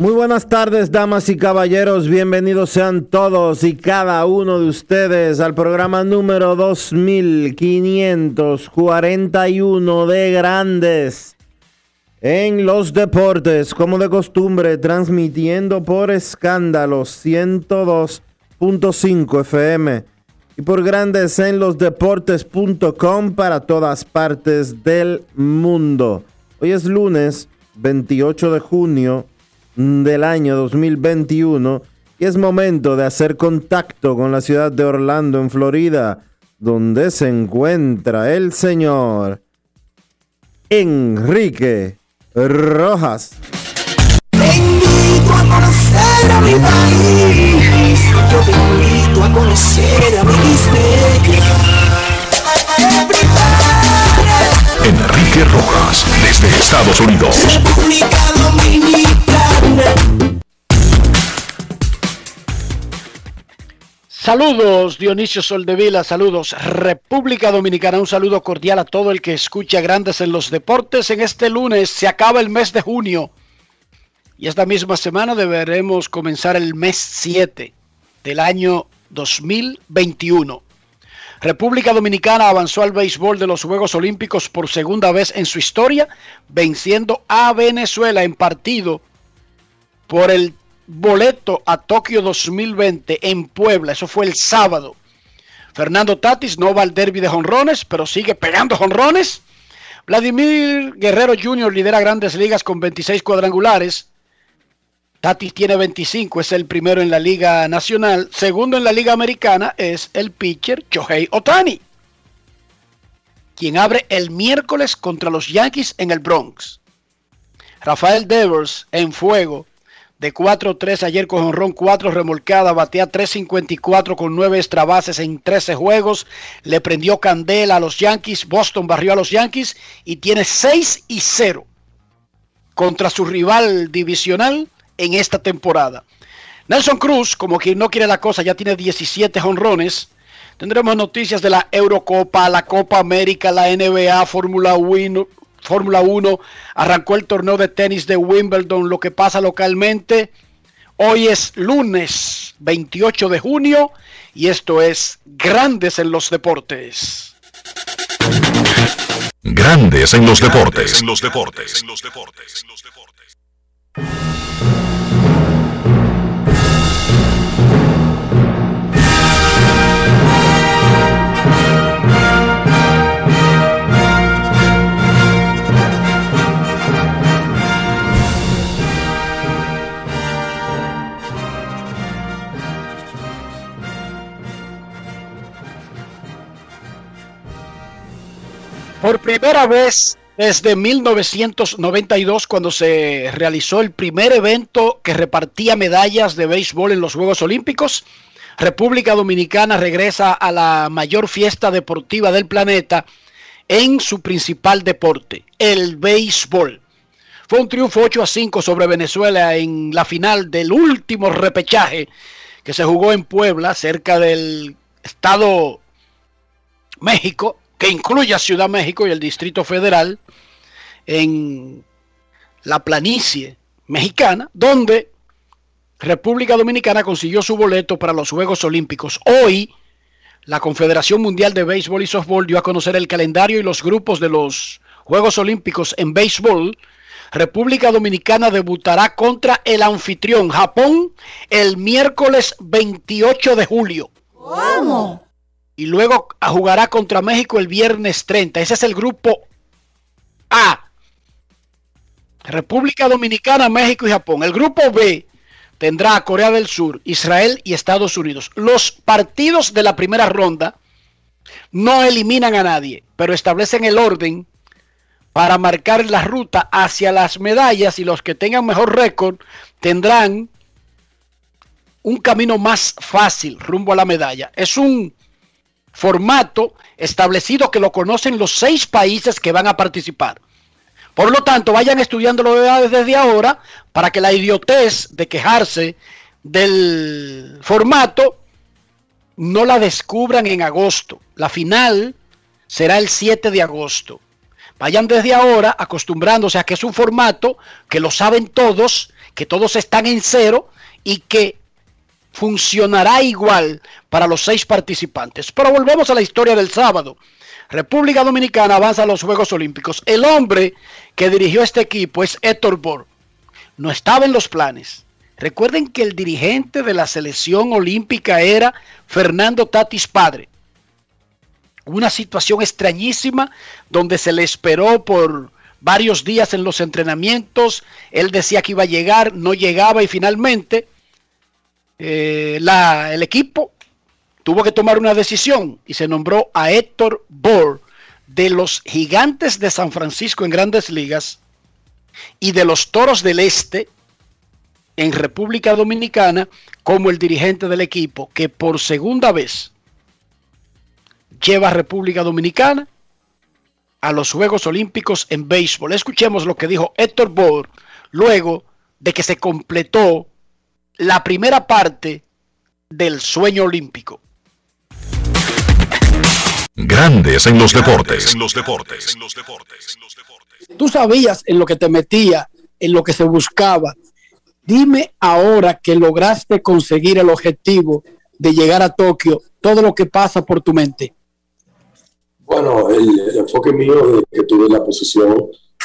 Muy buenas tardes, damas y caballeros. Bienvenidos sean todos y cada uno de ustedes al programa número 2541 de Grandes en los Deportes, como de costumbre, transmitiendo por escándalo 102.5 FM y por Grandes en los Deportes.com para todas partes del mundo. Hoy es lunes 28 de junio del año 2021 y es momento de hacer contacto con la ciudad de Orlando, en Florida, donde se encuentra el señor Enrique Rojas. Te invito a conocer a mi país. Yo te invito a conocer a mi Enrique Rojas, desde Estados Unidos. República Dominicana. Saludos Dionisio Soldevila, saludos República Dominicana, un saludo cordial a todo el que escucha Grandes en los Deportes. En este lunes se acaba el mes de junio y esta misma semana deberemos comenzar el mes 7 del año 2021. República Dominicana avanzó al béisbol de los Juegos Olímpicos por segunda vez en su historia, venciendo a Venezuela en partido por el boleto a Tokio 2020 en Puebla. Eso fue el sábado. Fernando Tatis no va al derby de jonrones, pero sigue pegando jonrones. Vladimir Guerrero Jr. lidera grandes ligas con 26 cuadrangulares. Tatis tiene 25, es el primero en la Liga Nacional. Segundo en la Liga Americana es el pitcher Shohei Otani, quien abre el miércoles contra los Yankees en el Bronx. Rafael Devers en fuego de 4-3 ayer con honrón 4 remolcada, batea 3.54 con 9 extra bases en 13 juegos, le prendió candela a los Yankees, Boston barrió a los Yankees y tiene 6 y 0 contra su rival divisional en esta temporada. Nelson Cruz, como quien no quiere la cosa, ya tiene 17 honrones. Tendremos noticias de la Eurocopa, la Copa América, la NBA, Fórmula 1, Fórmula 1, arrancó el torneo de tenis de Wimbledon, lo que pasa localmente. Hoy es lunes 28 de junio y esto es Grandes en los Deportes. Grandes en los Deportes. En los Deportes. En los Deportes. Por primera vez desde 1992, cuando se realizó el primer evento que repartía medallas de béisbol en los Juegos Olímpicos, República Dominicana regresa a la mayor fiesta deportiva del planeta en su principal deporte, el béisbol. Fue un triunfo 8 a 5 sobre Venezuela en la final del último repechaje que se jugó en Puebla, cerca del estado México, que incluye a Ciudad México y el Distrito Federal, en la planicie mexicana, donde República Dominicana consiguió su boleto para los Juegos Olímpicos. Hoy, la Confederación Mundial de Béisbol y Softball dio a conocer el calendario y los grupos de los Juegos Olímpicos en béisbol. República Dominicana debutará contra el anfitrión Japón el miércoles 28 de julio. ¿Cómo? Y luego jugará contra México el viernes 30. Ese es el grupo A. República Dominicana, México y Japón. El grupo B tendrá a Corea del Sur, Israel y Estados Unidos. Los partidos de la primera ronda no eliminan a nadie, pero establecen el orden para marcar la ruta hacia las medallas y los que tengan mejor récord tendrán un camino más fácil rumbo a la medalla. Es un formato establecido que lo conocen los seis países que van a participar. Por lo tanto, vayan estudiándolo desde ahora para que la idiotez de quejarse del formato no la descubran en agosto. La final será el 7 de agosto. Vayan desde ahora acostumbrándose a que es un formato que lo saben todos, que todos están en cero y que funcionará igual para los seis participantes. Pero volvemos a la historia del sábado. República Dominicana avanza a los Juegos Olímpicos. El hombre que dirigió este equipo es Héctor Bor. No estaba en los planes. Recuerden que el dirigente de la selección olímpica era Fernando Tatis Padre una situación extrañísima donde se le esperó por varios días en los entrenamientos. Él decía que iba a llegar, no llegaba y finalmente eh, el equipo tuvo que tomar una decisión y se nombró a Héctor Bohr de los gigantes de San Francisco en grandes ligas y de los toros del este en República Dominicana como el dirigente del equipo que por segunda vez lleva a República Dominicana a los Juegos Olímpicos en béisbol. Escuchemos lo que dijo Héctor Bohr luego de que se completó la primera parte del sueño olímpico. Grandes en los deportes. En los deportes. Tú sabías en lo que te metía, en lo que se buscaba. Dime ahora que lograste conseguir el objetivo de llegar a Tokio, todo lo que pasa por tu mente. Bueno, el, enfoque mío de que tuve la posición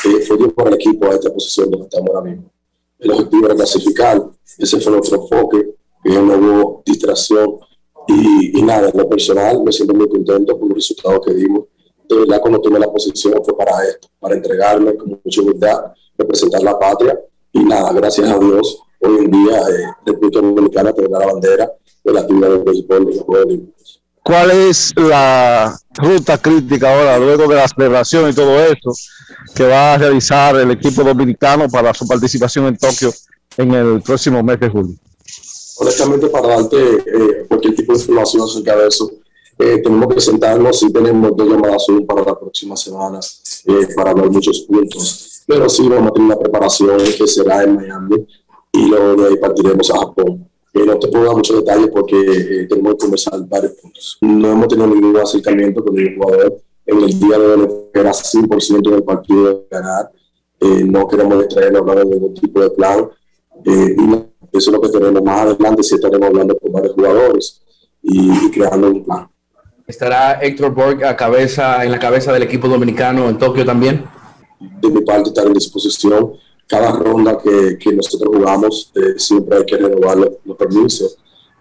eh, fue por el equipo a esta posición donde estamos ahora mismo. El objetivo era clasificar, ese fue nuestro enfoque, que no hubo distracción y, nada, en lo personal me siento muy contento por los resultados que dimos. De verdad, cuando tomé la posición fue para esto, para entregarme con mucha humildad, representar la patria y nada, gracias a Dios, hoy en día eh, República Dominicana tiene la bandera de la actividad del béisbol de los Juegos Olímpicos. ¿Cuál es la ruta crítica ahora, luego de la celebración y todo eso, que va a realizar el equipo dominicano para su participación en Tokio en el próximo mes de julio? Honestamente, para darte eh, cualquier tipo de información acerca de eso, eh, tenemos que sentarnos y tenemos dos llamadas para la próxima semana eh, para hablar muchos puntos. Pero sí vamos a tener una preparación que será en Miami y luego de ahí partiremos a Japón no te puedo dar muchos detalles porque eh, tenemos que conversar varios puntos. No hemos tenido ningún acercamiento con ningún jugador. En el día de hoy era 100% del partido de ganar. Eh, no queremos distraernos hablando de ningún tipo de plan. Eh, y eso es lo que tenemos más adelante, si estaremos hablando con varios jugadores y, creando un plan. ¿Estará Héctor Borg a cabeza, en la cabeza del equipo dominicano en Tokio también? De mi parte, estar en disposición cada ronda que, que nosotros jugamos eh, siempre hay que renovar los, permisos.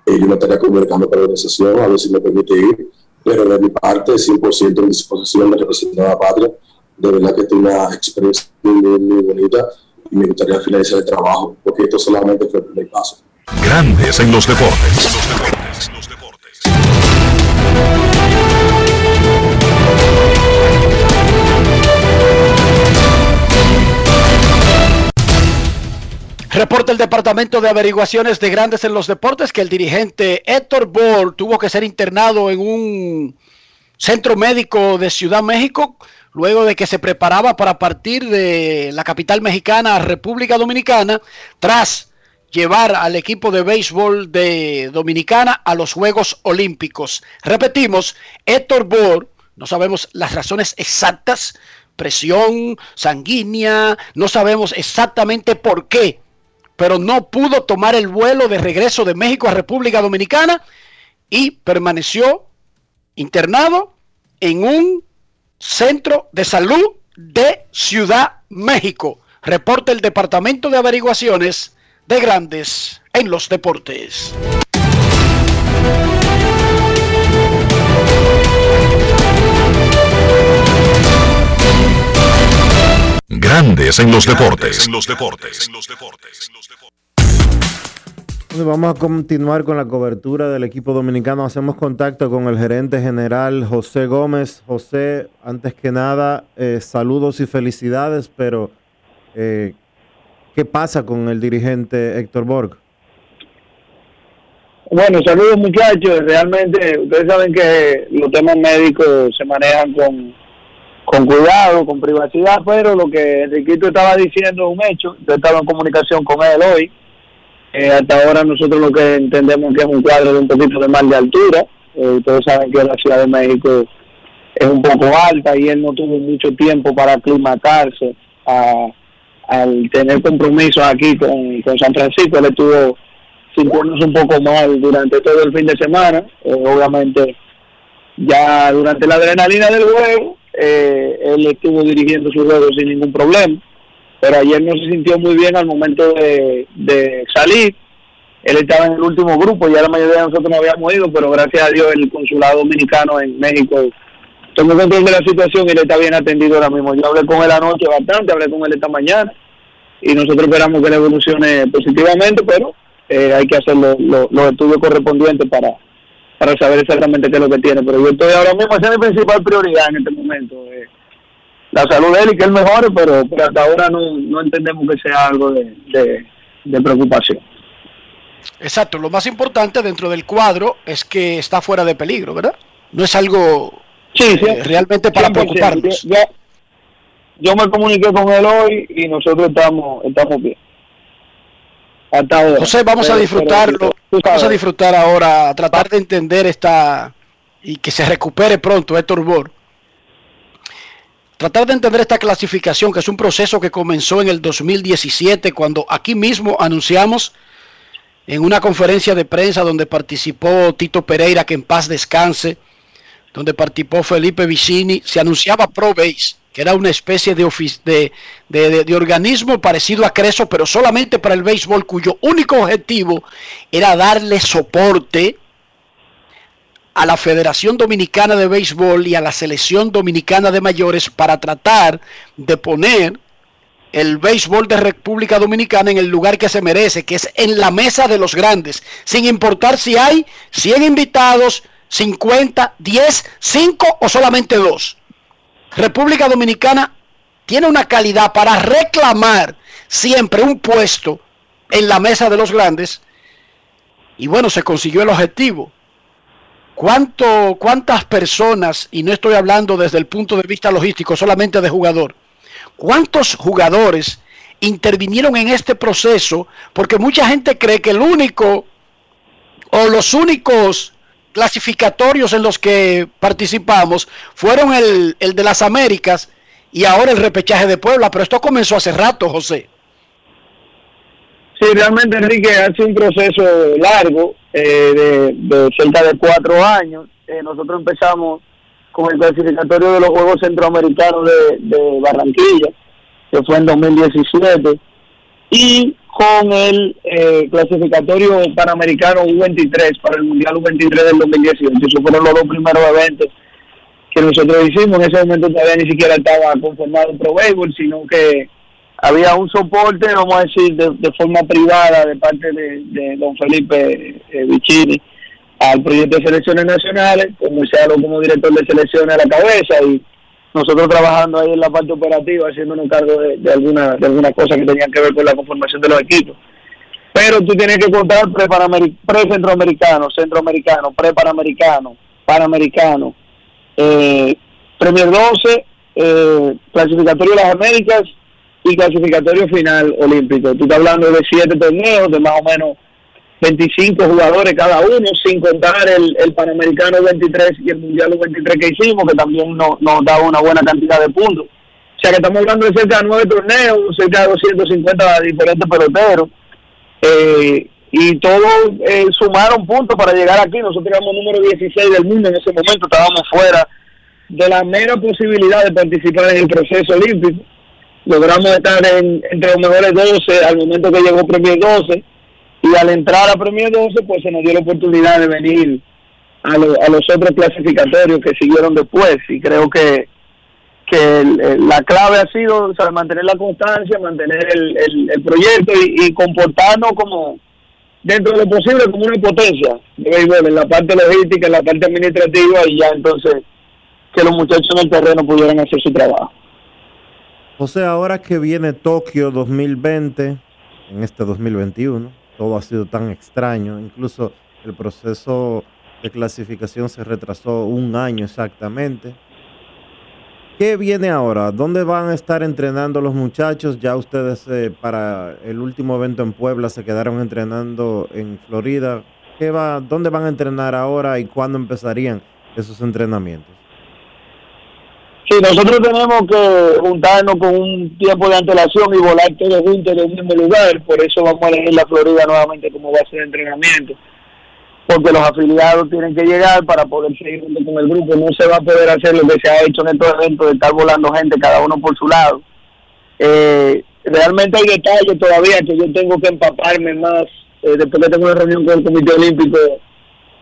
Eh, yo me estaría comunicando con la organización a ver si me permite ir, pero de mi parte 100% en disposición de representar a la patria. De verdad que tengo una experiencia muy, muy, bonita y me gustaría finalizar el trabajo, porque esto solamente fue el primer paso. Grandes en los deportes. Los deportes. Los deportes. Reporta el Departamento de Averiguaciones de Grandes en los Deportes que el dirigente Héctor Ball tuvo que ser internado en un centro médico de Ciudad México luego de que se preparaba para partir de la capital mexicana a República Dominicana tras llevar al equipo de béisbol de Dominicana a los Juegos Olímpicos. Repetimos, Héctor Ball No sabemos las razones exactas, presión sanguínea, no sabemos exactamente por qué, pero no pudo tomar el vuelo de regreso de México a República Dominicana y permaneció internado en un centro de salud de Ciudad México. Reporta el Departamento de Averiguaciones de Grandes en los Deportes. Grandes en los deportes. En los deportes. Vamos a continuar con la cobertura del equipo dominicano. Hacemos contacto con el gerente general José Gómez. José, antes que nada, eh, saludos y felicidades, pero eh, ¿qué pasa con el dirigente Héctor Borg? Bueno, saludos muchachos. Realmente, ustedes saben que los temas médicos se manejan con, con cuidado, con privacidad, pero lo que Enriquito estaba diciendo es un hecho. Yo he estado en comunicación con él hoy eh, hasta ahora nosotros lo que entendemos que es un cuadro de un poquito de mal de altura. Eh, ustedes saben que la Ciudad de México es un poco alta y él no tuvo mucho tiempo para aclimatarse al tener compromisos aquí con, San Francisco. Él estuvo sintiéndose un poco mal durante todo el fin de semana. Eh, obviamente, ya durante la adrenalina del juego, él estuvo dirigiendo su juego sin ningún problema pero ayer no se sintió muy bien al momento de, salir. Él estaba en el último grupo, ya la mayoría de nosotros no habíamos ido, pero gracias a Dios el consulado dominicano en México tomó control de la situación y él está bien atendido ahora mismo. Yo hablé con él anoche bastante, hablé con él esta mañana y nosotros esperamos que le evolucione positivamente, pero eh, hay que hacer los estudios correspondientes para, para saber exactamente qué es lo que tiene. Pero yo estoy ahora mismo, esa es mi principal prioridad en este momento. Eh, la salud de él y que él mejore, pero, hasta ahora no, entendemos que sea algo de, preocupación. Exacto, lo más importante dentro del cuadro es que está fuera de peligro, ¿verdad? No es algo eh, realmente para preocuparnos. Yo, me comuniqué con él hoy y nosotros estamos, estamos bien. Hasta José, vamos a disfrutarlo, vamos a disfrutar ahora, a tratar de entender esta y que se recupere pronto Héctor Bor tratar de entender esta clasificación, que es un proceso que comenzó en el 2017, cuando aquí mismo anunciamos en una conferencia de prensa donde participó Tito Pereira, que en paz descanse, donde participó Felipe Vicini, se anunciaba ProBase, que era una especie de, organismo parecido a Creso, pero solamente para el béisbol, cuyo único objetivo era darle soporte a la Federación Dominicana de Béisbol y a la Selección Dominicana de Mayores para tratar de poner el béisbol de República Dominicana en el lugar que se merece, que es en la mesa de los grandes, sin importar si hay 100 invitados, 50, 10, 5 o solamente 2. República Dominicana tiene una calidad para reclamar siempre un puesto en la mesa de los grandes y bueno, se consiguió el objetivo. ¿Cuánto, ¿Cuántas personas, y no estoy hablando desde el punto de vista logístico, solamente de jugador, cuántos jugadores intervinieron en este proceso? Porque mucha gente cree que el único o los únicos clasificatorios en los que participamos fueron el, el de las Américas y ahora el repechaje de Puebla, pero esto comenzó hace rato, José. Sí, realmente Enrique hace un proceso largo eh, de, cerca de cuatro años. Eh, nosotros empezamos con el clasificatorio de los Juegos Centroamericanos de, Barranquilla, que fue en 2017, y con el eh, clasificatorio panamericano U23 para el Mundial U23 del 2018. Esos fueron los dos primeros eventos que nosotros hicimos. En ese momento todavía ni siquiera estaba conformado el Pro Baseball, sino que había un soporte, vamos a decir, de, forma privada de parte de, don Felipe eh, al proyecto de selecciones nacionales, como algo como director de selecciones a la cabeza y nosotros trabajando ahí en la parte operativa, haciéndonos cargo de, de alguna de algunas cosas que tenían que ver con la conformación de los equipos. Pero tú tienes que contar pre-centroamericano, centroamericano, pre-panamericano, panamericano, eh, Premier 12, eh, clasificatorio de las Américas y clasificatorio final olímpico. Tú estás hablando de siete torneos de más o menos 25 jugadores cada uno, sin contar el, el Panamericano 23 y el Mundial 23 que hicimos, que también nos, nos daba una buena cantidad de puntos. O sea que estamos hablando de cerca de nueve torneos, cerca de 250 diferentes peloteros. Eh, y todos eh, sumaron puntos para llegar aquí. Nosotros éramos número 16 del mundo en ese momento, estábamos fuera de la mera posibilidad de participar en el proceso olímpico. Logramos estar en, entre los mejores 12 al momento que llegó Premier 12 y al entrar a Premier 12 pues se nos dio la oportunidad de venir a, lo- a los otros clasificatorios que siguieron después y creo que que la clave ha sido o sea, mantener la constancia, mantener el, el- proyecto y, comportarnos como dentro de lo posible como una potencia de béisbol en la parte logística, en la parte administrativa y ya entonces que los muchachos en el terreno pudieran hacer su trabajo. José, ahora que viene Tokio 2020, en este 2021, todo ha sido tan extraño, incluso el proceso de clasificación se retrasó un año exactamente. ¿Qué viene ahora? ¿Dónde van a estar entrenando los muchachos? Ya ustedes eh, para el último evento en Puebla se quedaron entrenando en Florida. ¿Qué va, ¿Dónde van a entrenar ahora y cuándo empezarían esos entrenamientos? Sí, nosotros tenemos que juntarnos con un tiempo de antelación y volar todos juntos del mismo lugar, por eso vamos a elegir la Florida nuevamente como base de entrenamiento, porque los afiliados tienen que llegar para poder seguir junto con el grupo, no se va a poder hacer lo que se ha hecho en estos eventos de estar volando gente cada uno por su lado. Eh, realmente hay detalles todavía que yo tengo que empaparme más eh, después que tengo una reunión con el Comité Olímpico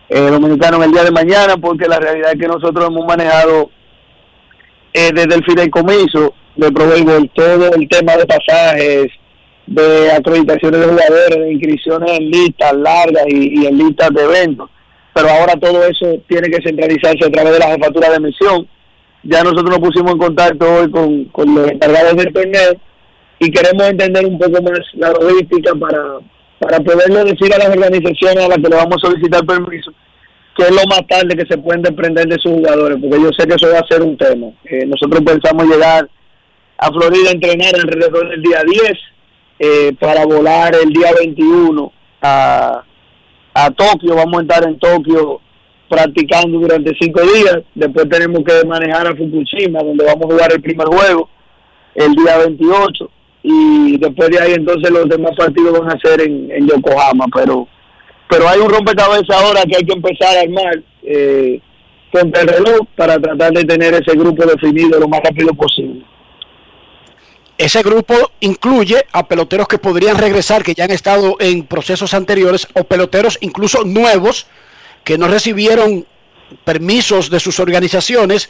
eh, Dominicano en el día de mañana, porque la realidad es que nosotros hemos manejado eh, desde el fideicomiso de Pro-Béisbol, todo el tema de pasajes, de acreditaciones de jugadores, de inscripciones en listas largas y, y en listas de eventos. Pero ahora todo eso tiene que centralizarse a través de la jefatura de misión. Ya nosotros nos pusimos en contacto hoy con, con los encargados del torneo y queremos entender un poco más la logística para, para poderle decir a las organizaciones a las que le vamos a solicitar permiso que es lo más tarde que se pueden desprender de sus jugadores, porque yo sé que eso va a ser un tema. Eh, nosotros pensamos llegar a Florida a entrenar alrededor del día 10 eh, para volar el día 21 a, a Tokio. Vamos a estar en Tokio practicando durante cinco días. Después tenemos que manejar a Fukushima, donde vamos a jugar el primer juego el día 28. Y después de ahí entonces los demás partidos van a ser en, en Yokohama, pero pero hay un rompecabezas ahora que hay que empezar a armar eh, el reloj para tratar de tener ese grupo definido lo más rápido posible. Ese grupo incluye a peloteros que podrían regresar, que ya han estado en procesos anteriores, o peloteros incluso nuevos que no recibieron permisos de sus organizaciones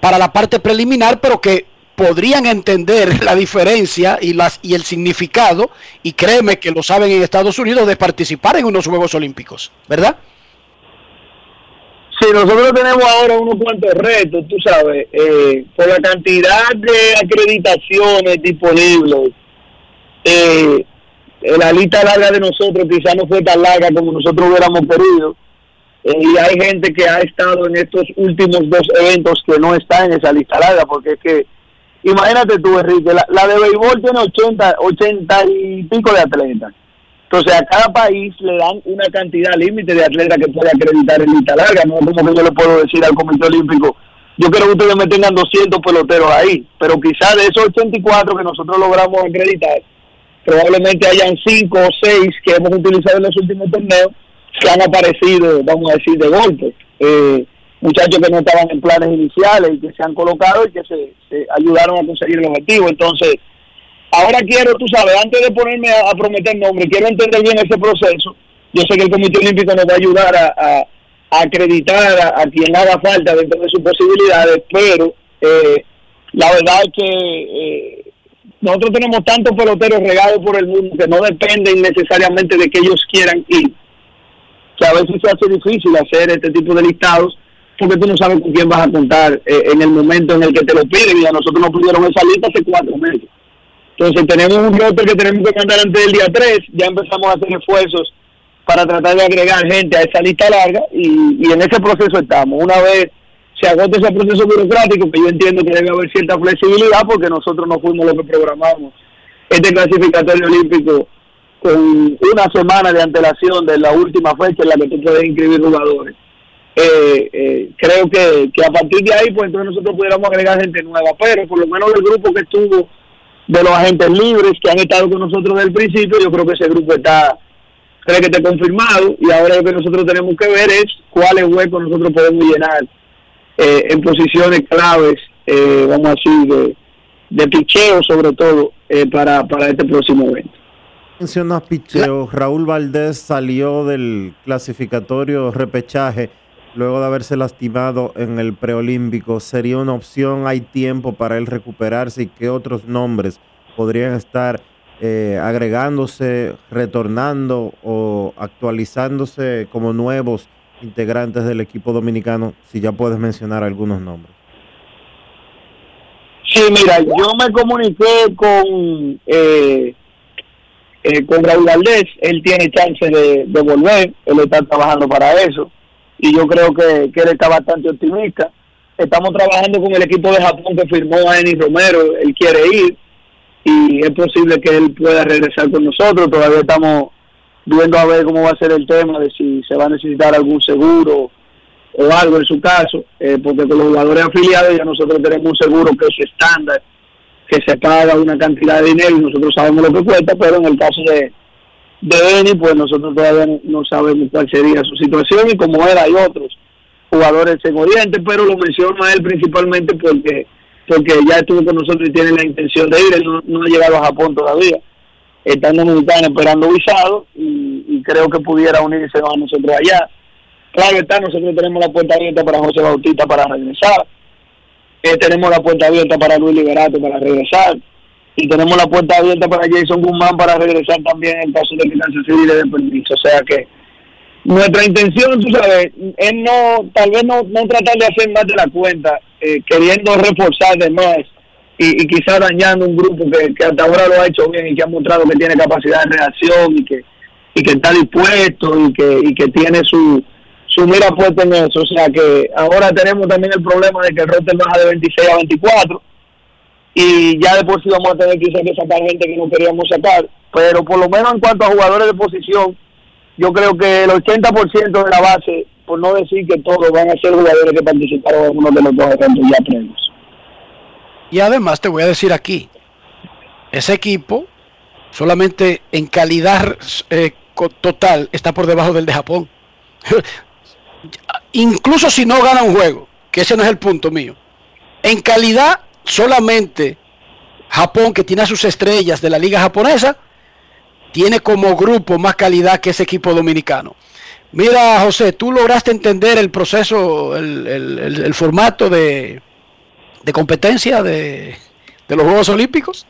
para la parte preliminar, pero que podrían entender la diferencia y, las, y el significado, y créeme que lo saben en Estados Unidos, de participar en unos Juegos Olímpicos, ¿verdad? Sí, nosotros tenemos ahora unos cuantos retos, tú sabes, eh, por la cantidad de acreditaciones disponibles. Eh, la lista larga de nosotros quizás no fue tan larga como nosotros hubiéramos querido. Eh, y hay gente que ha estado en estos últimos dos eventos que no está en esa lista larga, porque es que, imagínate tú, Enrique, la, de béisbol tiene 80, 80 y pico de atletas. Entonces, a cada país le dan una cantidad límite de atletas que puede acreditar en lista larga. No es como que yo le puedo decir al Comité Olímpico, yo quiero que ustedes me tengan 200 peloteros ahí, pero quizás de esos 84 que nosotros logramos acreditar, probablemente hayan 5 o 6 que hemos utilizado en los últimos torneos que han aparecido, vamos a decir, de golpe. Eh, muchachos que no estaban en planes iniciales y que se han colocado y que se, ayudaron a conseguir el objetivo. Entonces, ahora quiero, tú sabes, antes de ponerme a, prometer nombres, quiero entender bien ese proceso. Yo sé que el Comité Olímpico nos va a ayudar a, a- acreditar a, a quien haga falta dentro de sus posibilidades, pero eh, la verdad es que eh, nosotros tenemos tantos peloteros regados por el mundo que no dependen necesariamente de que ellos quieran ir, que a veces se hace difícil hacer este tipo de listados porque tú no sabes con quién vas a contar eh, en el momento en el que te lo piden y a nosotros nos pidieron esa lista hace cuatro meses. Entonces tenemos un roster que tenemos que mandar antes del día 3, ya empezamos a hacer esfuerzos para tratar de agregar gente a esa lista larga y, y en ese proceso estamos. Una vez se agote ese proceso burocrático, que yo entiendo que debe haber cierta flexibilidad porque nosotros no fuimos lo que programamos este clasificatorio olímpico con una semana de antelación de la última fecha en la que tú puedes inscribir jugadores. Eh, eh, creo que, que a partir de ahí, pues entonces nosotros pudiéramos agregar gente nueva, pero por lo menos el grupo que estuvo de los agentes libres que han estado con nosotros desde el principio, yo creo que ese grupo está, creo que está confirmado y ahora lo que nosotros tenemos que ver es cuáles huecos nosotros podemos llenar eh, en posiciones claves, eh, vamos a decir, de, de picheo sobre todo eh, para, para este próximo evento. Mencionas picheo. Raúl Valdés salió del clasificatorio repechaje luego de haberse lastimado en el preolímpico. ¿Sería una opción? ¿Hay tiempo para él recuperarse? ¿Y qué otros nombres podrían estar eh, agregándose, retornando o actualizándose como nuevos integrantes del equipo dominicano? Si ya puedes mencionar algunos nombres. Sí, mira, yo me comuniqué con eh, eh, con Raúl Valdés, él tiene chance de, de, volver, él está trabajando para eso y yo creo que, que, él está bastante optimista. Estamos trabajando con el equipo de Japón que firmó a Eni Romero, él quiere ir y es posible que él pueda regresar con nosotros, todavía estamos viendo a ver cómo va a ser el tema de si se va a necesitar algún seguro o algo en su caso, eh, porque con los jugadores afiliados ya nosotros tenemos un seguro que es estándar, que se paga una cantidad de dinero y nosotros sabemos lo que cuesta, pero en el caso de, de Beni, pues nosotros todavía no, sabemos cuál sería su situación y como él hay otros jugadores en Oriente, pero lo menciono a él principalmente porque porque ya estuvo con nosotros y tiene la intención de ir, él no, ha llegado a Japón todavía, está en Dominicana esperando visado y, y creo que pudiera unirse a nosotros allá Claro está, nosotros tenemos la puerta abierta para José Bautista para regresar. Eh, tenemos la puerta abierta para Luis Liberato para regresar. Y tenemos la puerta abierta para Jason Guzmán para regresar también en caso de que Kansas City le dé permiso. O sea que nuestra intención, tú sabes, es no, tal vez no, no tratar de hacer más de la cuenta, eh, queriendo reforzar de más y, y quizás dañando un grupo que, que hasta ahora lo ha hecho bien y que ha mostrado que tiene capacidad de reacción y que y que está dispuesto y que y que tiene su su mira puesta en eso. O sea que ahora tenemos también el problema de que el roster baja de 26 a 24 y ya de por sí vamos a tener quizás que sacar gente que no queríamos sacar. Pero por lo menos en cuanto a jugadores de posición, yo creo que el 80% de la base, por no decir que todos van a ser jugadores que participaron en uno de los dos eventos ya previos. Y además te voy a decir aquí, ese equipo solamente en calidad eh, total está por debajo del de Japón. incluso si no gana un juego, que ese no es el punto mío, en calidad solamente Japón, que tiene a sus estrellas de la liga japonesa, tiene como grupo más calidad que ese equipo dominicano. Mira, José, tú lograste entender el proceso, el, formato de, competencia de, los Juegos Olímpicos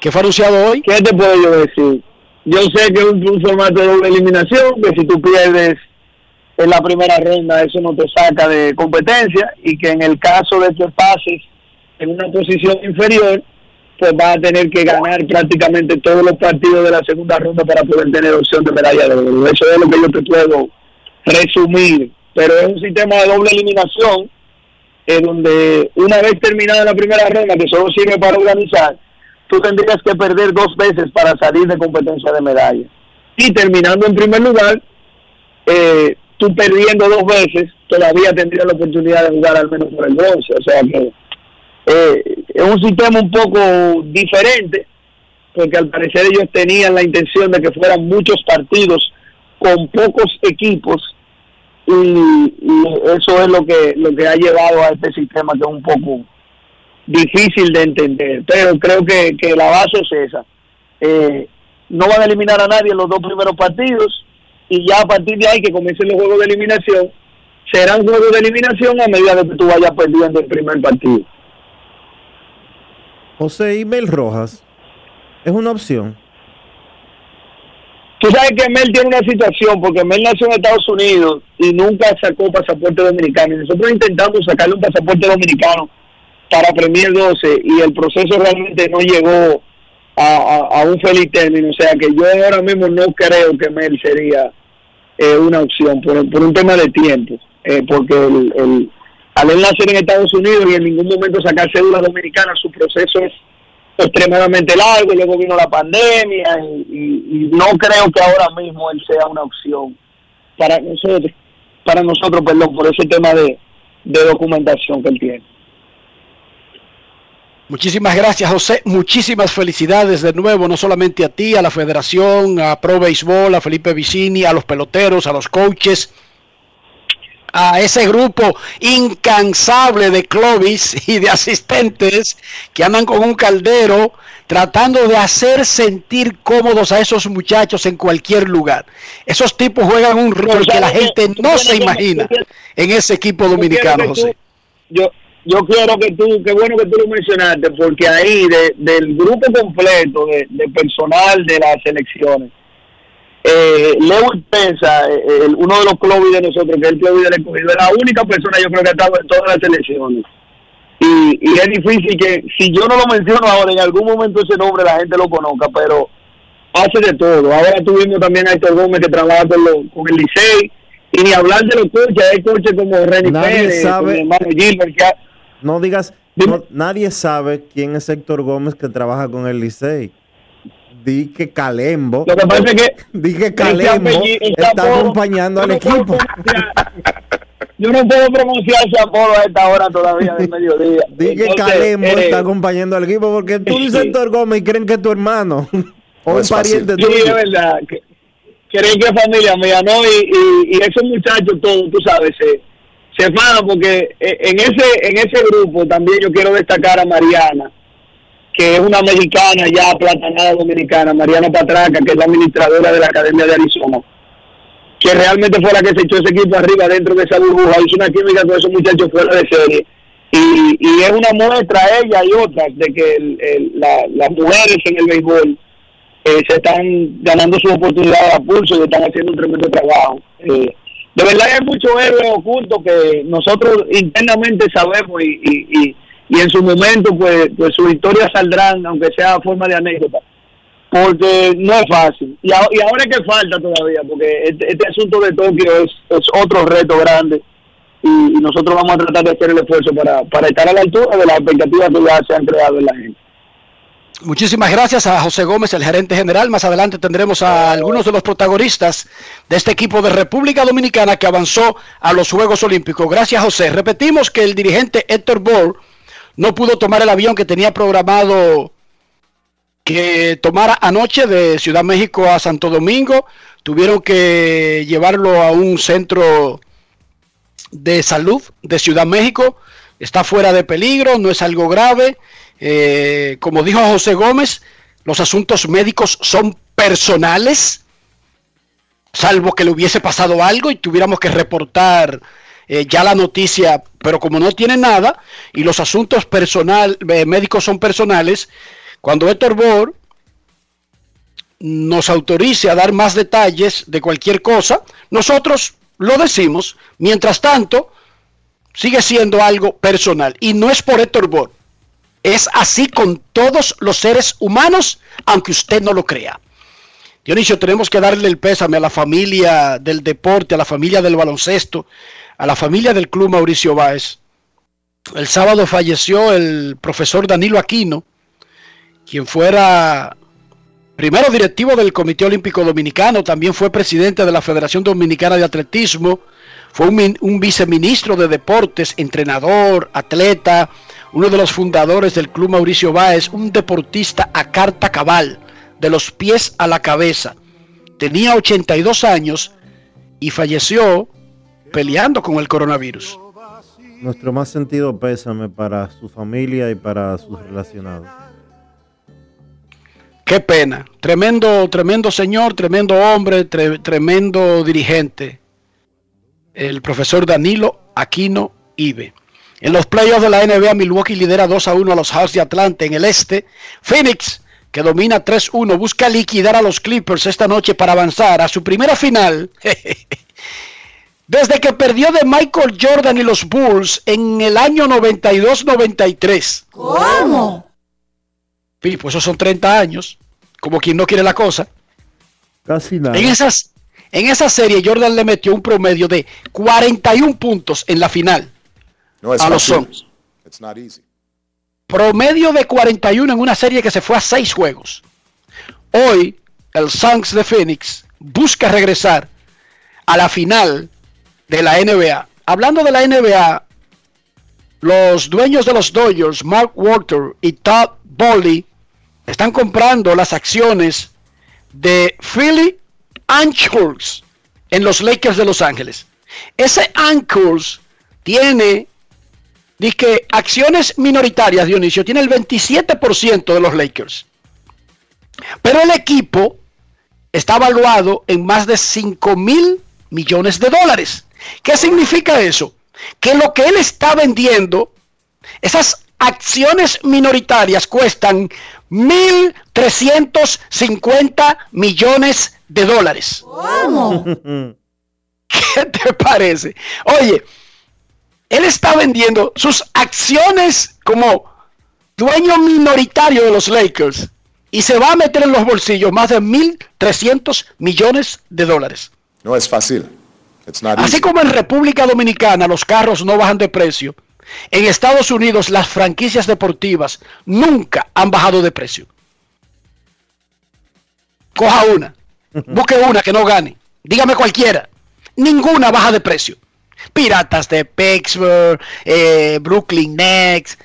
que fue anunciado hoy. ¿Qué te puedo yo decir? Yo sé que es un, formato de eliminación, que si tú pierdes en la primera ronda, eso no te saca de competencia y que en el caso de que pases en una posición inferior, pues vas a tener que ganar prácticamente todos los partidos de la segunda ronda para poder tener opción de medalla de oro. Eso es lo que yo te puedo resumir, pero es un sistema de doble eliminación en donde una vez terminada la primera ronda, que solo sirve para organizar, tú tendrías que perder dos veces para salir de competencia de medalla. Y terminando en primer lugar, eh, tú perdiendo dos veces, todavía tendrías la oportunidad de jugar al menos por el bronce. O sea que eh, es un sistema un poco diferente, porque al parecer ellos tenían la intención de que fueran muchos partidos con pocos equipos y, eso es lo que lo que ha llevado a este sistema que es un poco difícil de entender pero creo que, que la base es esa eh, no van a eliminar a nadie en los dos primeros partidos y ya a partir de ahí que comiencen los juegos de eliminación, serán juegos de eliminación a medida de que tú vayas perdiendo el primer partido. José, Mel Rojas es una opción. Tú sabes que Mel tiene una situación, porque Mel nació en Estados Unidos y nunca sacó pasaporte dominicano. Y nosotros intentamos sacarle un pasaporte dominicano para Premier 12 y el proceso realmente no llegó a, un feliz término. O sea que yo ahora mismo no creo que Mel sería eh, una opción por, un tema de tiempo, eh, porque el, al él nacer en Estados Unidos y en ningún momento sacar cédula dominicana, su proceso es extremadamente largo, luego vino la pandemia y, y- y no creo que ahora mismo él sea una opción para nosotros, para nosotros, por ese tema de, de documentación que él tiene. Muchísimas gracias, José. Muchísimas felicidades de nuevo, no solamente a ti, a la federación, a Pro Béisbol, a Felipe Vicini, a los peloteros, a los coaches, a ese grupo incansable de clubis y de asistentes que andan con un caldero tratando de hacer sentir cómodos a esos muchachos en cualquier lugar. Esos tipos juegan un rol que la gente no se imagina en ese equipo dominicano, José. Yo, yo quiero que tú, qué bueno que tú lo mencionaste, porque ahí de- del grupo completo de, de personal de las selecciones, eh, Lewis Pensa, eh, el- uno de los clubes de nosotros, que es el club del escogido, es la única persona yo creo que ha estado en todas las selecciones. Y, y es difícil que, si yo no lo menciono ahora, en algún momento ese nombre la gente lo conozca, pero hace de todo. Ahora tuvimos también a Héctor Gómez que trabaja con, lo- con el Licey, y ni hablar de los coches, hay coches como Nadie Pérez, sabe- como mi hermano Gilbert, que ha- No digas, no- nadie sabe quién es Héctor Gómez que trabaja con el Licey. Di que Calembo. Lo que pasa es que Di que Calembo apellido- está apodo, acompañando al no equipo. Yo no puedo pronunciar ese apodo a esta hora todavía del mediodía. Di que Calembo eh, está acompañando al equipo porque tú dices Héctor Gómez y creen que es tu hermano o un pariente Sí, tuyo. es verdad. Creen que es familia mía, ¿no? Y, y, y esos muchachos todos, tú sabes, se, se porque eh, en ese en ese grupo también yo quiero destacar a Mariana, que es una mexicana ya platanada dominicana, Mariana Patraca, que es la administradora de la Academia de Arizona, que realmente fue la que se echó ese equipo arriba dentro de esa burbuja, hizo una química con esos muchachos fuera de serie. Y, y es una muestra ella y otras de que el- el- la- las mujeres en el béisbol eh, se están ganando su oportunidad a pulso y están haciendo un tremendo trabajo. Eh, de verdad hay muchos héroes ocultos que nosotros internamente sabemos y, y, y en su momento pues, pues sus historias saldrán, aunque sea forma de anécdota, porque no es fácil. Y, a- y ahora es que falta todavía, porque este, este asunto de Tokio es, es otro reto grande y, nosotros vamos a tratar de hacer el esfuerzo para, para estar a la altura de las expectativas que ya se han creado en la gente. Muchísimas gracias a José Gómez, el gerente general. Más adelante tendremos a algunos de los protagonistas de este equipo de República Dominicana que avanzó a los Juegos Olímpicos. Gracias, José. Repetimos que el dirigente Héctor Ball no pudo tomar el avión que tenía programado que tomara anoche de Ciudad México a Santo Domingo. Tuvieron que llevarlo a un centro de salud de Ciudad México. Está fuera de peligro, no es algo grave. Eh, como dijo José Gómez, los asuntos médicos son personales, salvo que le hubiese pasado algo y tuviéramos que reportar eh, ya la noticia, pero como no tiene nada y los asuntos personal, eh, médicos son personales, cuando Héctor Bor nos autorice a dar más detalles de cualquier cosa, nosotros lo decimos. Mientras tanto, sigue siendo algo personal y no es por Héctor Bor. Es así con todos los seres humanos, aunque usted no lo crea. Dionisio, tenemos que darle el pésame a la familia del deporte, a la familia del baloncesto, a la familia del Club Mauricio Báez. El sábado falleció el profesor Danilo Aquino, quien fuera primero directivo del Comité Olímpico Dominicano, también fue presidente de la Federación Dominicana de Atletismo, fue un, un viceministro de deportes, entrenador, atleta, uno de los fundadores del Club Mauricio Báez, un deportista a carta cabal, de los pies a la cabeza. Tenía 82 años y falleció peleando con el coronavirus. Nuestro más sentido pésame para su familia y para sus relacionados. Qué pena. Tremendo, tremendo señor, tremendo hombre, tre- tremendo dirigente. El profesor Danilo Aquino Ibe. En los playoffs de la NBA, Milwaukee lidera 2 a 1 a los Hawks de Atlanta en el este. Phoenix, que domina 3-1, busca liquidar a los Clippers esta noche para avanzar a su primera final. Desde que perdió de Michael Jordan y los Bulls en el año 92-93. ¿Cómo? Sí, pues esos son 30 años, como quien no quiere la cosa. Casi nada. En esas, en esa serie Jordan le metió un promedio de 41 puntos en la final No a los. Suns. Promedio de 41 en una serie que se fue a seis juegos. Hoy, el Suns de Phoenix busca regresar a la final de la NBA. Hablando de la NBA, los dueños de los Dodgers, Mark Walter y Todd Bowley, están comprando las acciones de Philly Anchors en los Lakers de Los Ángeles. Ese Anchors tiene dice, acciones minoritarias, Dionisio, tiene el 27% de los Lakers. Pero el equipo está valuado en más de 5 mil millones de dólares. ¿Qué significa eso? Que lo que él está vendiendo, esas acciones minoritarias cuestan 1.350 millones de dólares. ¿Cómo? ¿Qué te parece? Oye, él está vendiendo sus acciones como dueño minoritario de los Lakers y se va a meter en los bolsillos más de 1.300 millones de dólares. No es fácil. Así como en República Dominicana los carros no bajan de precio, en Estados Unidos las franquicias deportivas nunca han bajado de precio. Coja una, busque una que no gane, dígame cualquiera, ninguna baja de precio. Piratas de Pittsburgh, eh, Brooklyn Nets,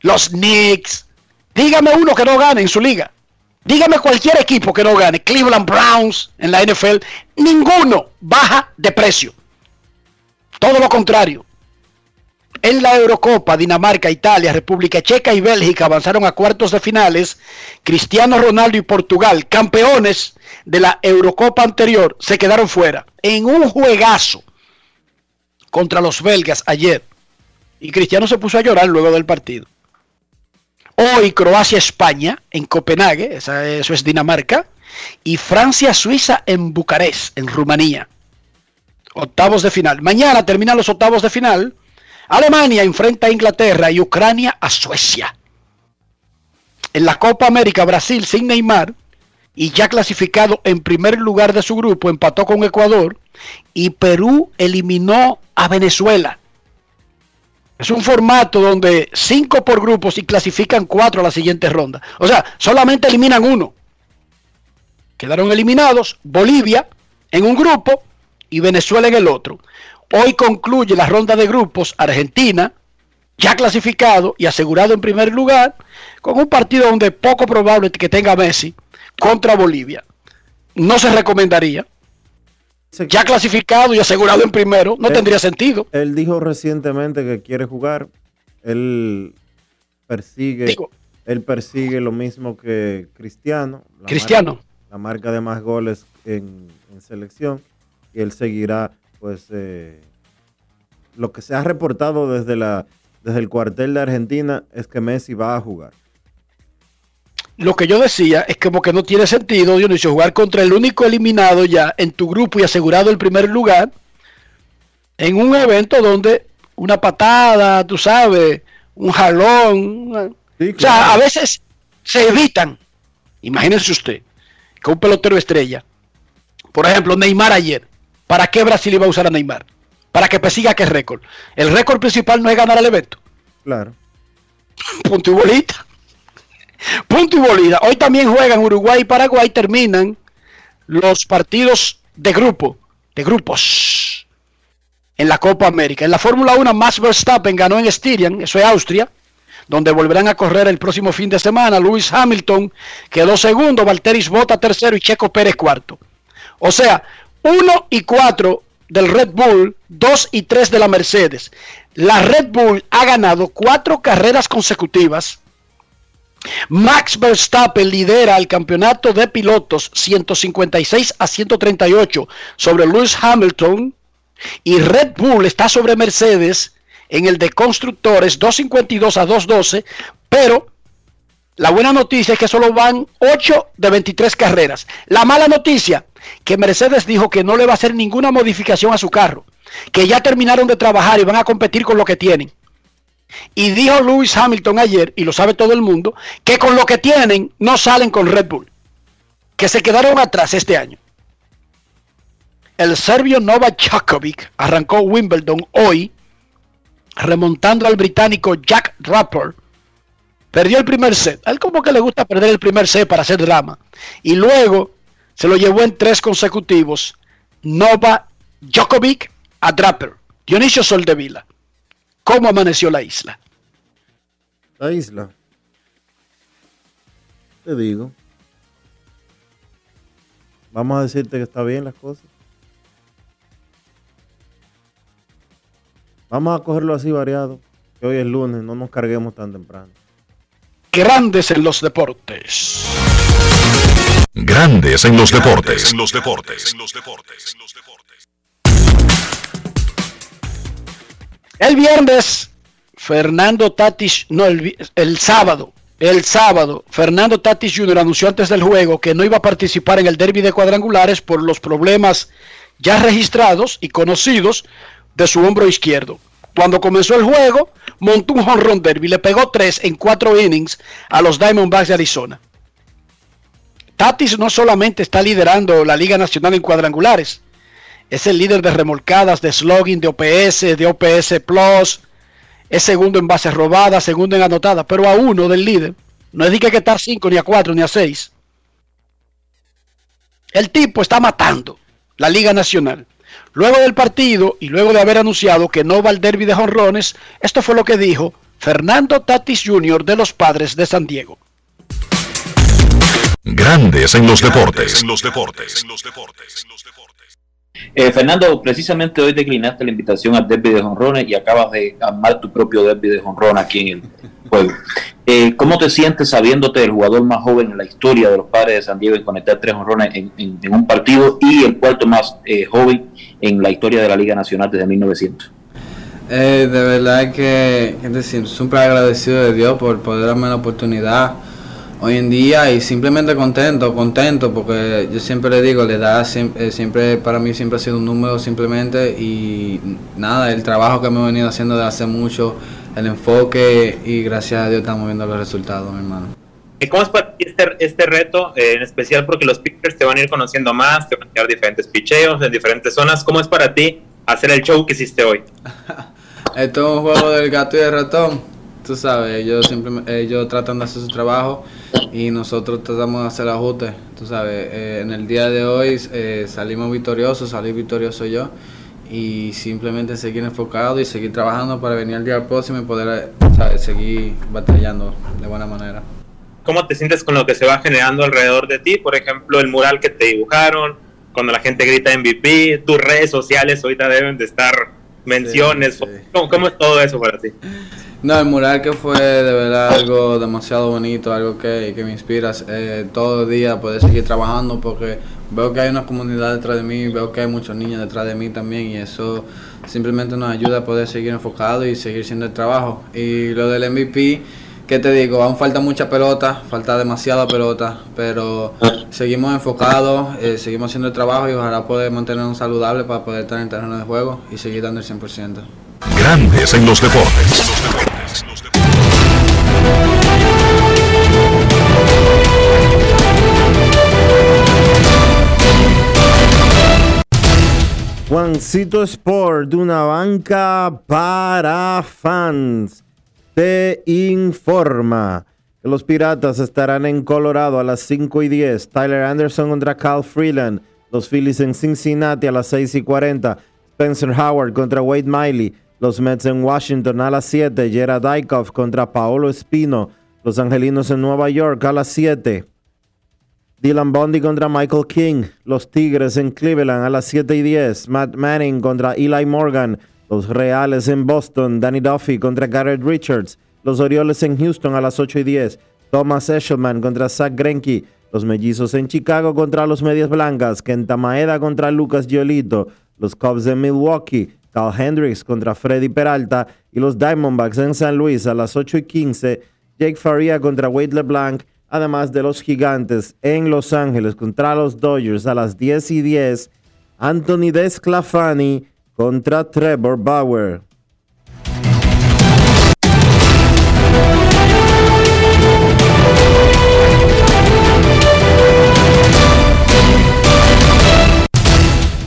los Knicks, dígame uno que no gane en su liga. Dígame cualquier equipo que no gane, Cleveland Browns en la NFL, ninguno baja de precio. Todo lo contrario. En la Eurocopa, Dinamarca, Italia, República Checa y Bélgica avanzaron a cuartos de finales. Cristiano Ronaldo y Portugal, campeones de la Eurocopa anterior, se quedaron fuera en un juegazo contra los belgas ayer. Y Cristiano se puso a llorar luego del partido. Hoy Croacia-España en Copenhague, eso es Dinamarca, y Francia-Suiza en Bucarest, en Rumanía. Octavos de final. Mañana terminan los octavos de final. Alemania enfrenta a Inglaterra y Ucrania a Suecia. En la Copa América, Brasil sin Neymar y ya clasificado en primer lugar de su grupo, empató con Ecuador y Perú eliminó a Venezuela. Es un formato donde cinco por grupos y clasifican cuatro a la siguiente ronda. O sea, solamente eliminan uno. Quedaron eliminados Bolivia en un grupo y Venezuela en el otro. Hoy concluye la ronda de grupos Argentina, ya clasificado y asegurado en primer lugar, con un partido donde poco probable que tenga Messi contra Bolivia. No se recomendaría ya clasificado y asegurado en primero, no tendría sentido. Él dijo recientemente que quiere jugar. Él persigue, él persigue lo mismo que Cristiano. Cristiano. la marca de más goles en, selección. Y él seguirá, pues, eh, lo que se ha reportado desde, la, desde el cuartel de Argentina es que Messi va a jugar lo que yo decía es como que no tiene sentido, Dionisio, jugar contra el único eliminado ya en tu grupo y asegurado el primer lugar en un evento donde una patada, tú sabes, un jalón. O sea, a veces se evitan. Imagínense usted que un pelotero estrella, por ejemplo, Neymar ayer, ¿para qué Brasil iba a usar a Neymar? Para que persiga qué récord. El récord principal no es ganar el evento. Claro. Punto y bolita. Punto y bolida. Hoy también juegan Uruguay y Paraguay. Terminan los partidos de grupo, de grupos, en la Copa América. En la Fórmula 1, Max Verstappen ganó en Styrian, eso es Austria, donde volverán a correr el próximo fin de semana. Lewis Hamilton quedó segundo, Valteris Bota tercero y Checo Pérez cuarto. O sea, 1 y 4 del Red Bull, 2 y 3 de la Mercedes. La Red Bull ha ganado cuatro carreras consecutivas Max Verstappen lidera el campeonato de pilotos 156 a 138 sobre Lewis Hamilton y Red Bull está sobre Mercedes en el de constructores 252 a 212, pero la buena noticia es que solo van 8 de 23 carreras. La mala noticia, que Mercedes dijo que no le va a hacer ninguna modificación a su carro, que ya terminaron de trabajar y van a competir con lo que tienen. Y dijo Lewis Hamilton ayer, y lo sabe todo el mundo, que con lo que tienen no salen con Red Bull, que se quedaron atrás este año. El serbio Novak Djokovic arrancó Wimbledon hoy, remontando al británico Jack Draper Perdió el primer set. A él como que le gusta perder el primer set para hacer drama. Y luego se lo llevó en tres consecutivos. Nova Djokovic a Draper. Dionisio Soldevila. ¿Cómo amaneció la isla? La isla. Te digo. Vamos a decirte que está bien las cosas. Vamos a cogerlo así variado. Que hoy es lunes, no nos carguemos tan temprano. Grandes en los deportes. Grandes en los deportes. En los deportes. El viernes, Fernando Tatis, no, el, el sábado, el sábado, Fernando Tatis Jr. anunció antes del juego que no iba a participar en el derby de cuadrangulares por los problemas ya registrados y conocidos de su hombro izquierdo. Cuando comenzó el juego, montó un home derby, le pegó tres en cuatro innings a los Diamondbacks de Arizona. Tatis no solamente está liderando la Liga Nacional en cuadrangulares, es el líder de remolcadas, de slogan, de OPS, de OPS Plus, es segundo en bases robadas, segundo en anotadas, pero a uno del líder. No es de que hay que estar cinco, ni a cuatro, ni a seis. El tipo está matando la Liga Nacional. Luego del partido y luego de haber anunciado que no va al derby de jonrones, esto fue lo que dijo Fernando Tatis Jr. de los Padres de San Diego. Grandes en los deportes. En los deportes. Eh, Fernando, precisamente hoy declinaste la invitación al derby de jonrones y acabas de armar tu propio derby de jonrones aquí en el juego. Eh, ¿Cómo te sientes sabiéndote el jugador más joven en la historia de los padres de San Diego en conectar tres jonrones en, en, un partido y el cuarto más eh, joven en la historia de la Liga Nacional desde 1900? de verdad que, que decir, súper agradecido de Dios por poder darme la oportunidad hoy en día y simplemente contento, contento, porque yo siempre le digo, le da eh, siempre, para mí siempre ha sido un número simplemente y nada, el trabajo que me he venido haciendo de hace mucho, el enfoque y gracias a Dios estamos viendo los resultados, mi hermano. ¿Cómo es para ti este, este reto, eh, en especial porque los pitchers te van a ir conociendo más, te van a dar diferentes picheos en diferentes zonas? ¿Cómo es para ti hacer el show que hiciste hoy? Esto es un juego del gato y el ratón, tú sabes, ellos, siempre, ellos tratan de hacer su trabajo y nosotros tratamos de hacer ajustes. Tú sabes, eh, en el día de hoy eh, salimos victoriosos, salí victorioso yo y simplemente seguir enfocado y seguir trabajando para venir al día próximo y poder seguir batallando de buena manera. ¿Cómo te sientes con lo que se va generando alrededor de ti? Por ejemplo, el mural que te dibujaron, cuando la gente grita MVP, tus redes sociales ahorita deben de estar menciones. ¿Cómo es todo eso para ti? No, el mural que fue de verdad algo demasiado bonito, algo que, me inspira eh, todo el día poder seguir trabajando porque veo que hay una comunidad detrás de mí, veo que hay muchos niños detrás de mí también y eso simplemente nos ayuda a poder seguir enfocado y seguir siendo el trabajo. Y lo del MVP, ¿qué te digo? Aún falta mucha pelota, falta demasiada pelota, pero seguimos enfocados, eh, seguimos haciendo el trabajo y ojalá poder mantenernos saludables para poder estar en el terreno de juego y seguir dando el 100%. Grandes en los deportes. Juancito Sport, de una banca para fans, te informa que los Piratas estarán en Colorado a las 5 y 10. Tyler Anderson contra Cal Freeland. Los Phillies en Cincinnati a las 6 y 40. Spencer Howard contra Wade Miley. Los Mets en Washington a las 7. Gerard Dykhoff contra Paolo Espino. Los Angelinos en Nueva York a las 7. Dylan Bundy contra Michael King. Los Tigres en Cleveland a las 7 y 10. Matt Manning contra Eli Morgan. Los Reales en Boston. Danny Duffy contra Garrett Richards. Los Orioles en Houston a las 8 y 10. Thomas Eshelman contra Zach Greinke. Los Mellizos en Chicago contra los Medias Blancas. Kenta Maeda contra Lucas Giolito. Los Cubs en Milwaukee. Carl Hendricks contra Freddy Peralta. Y los Diamondbacks en San Luis a las 8 y 15. Jake Faria contra Wade LeBlanc además de los gigantes en Los Ángeles contra los Dodgers a las 10 y 10, Anthony Desclafani contra Trevor Bauer.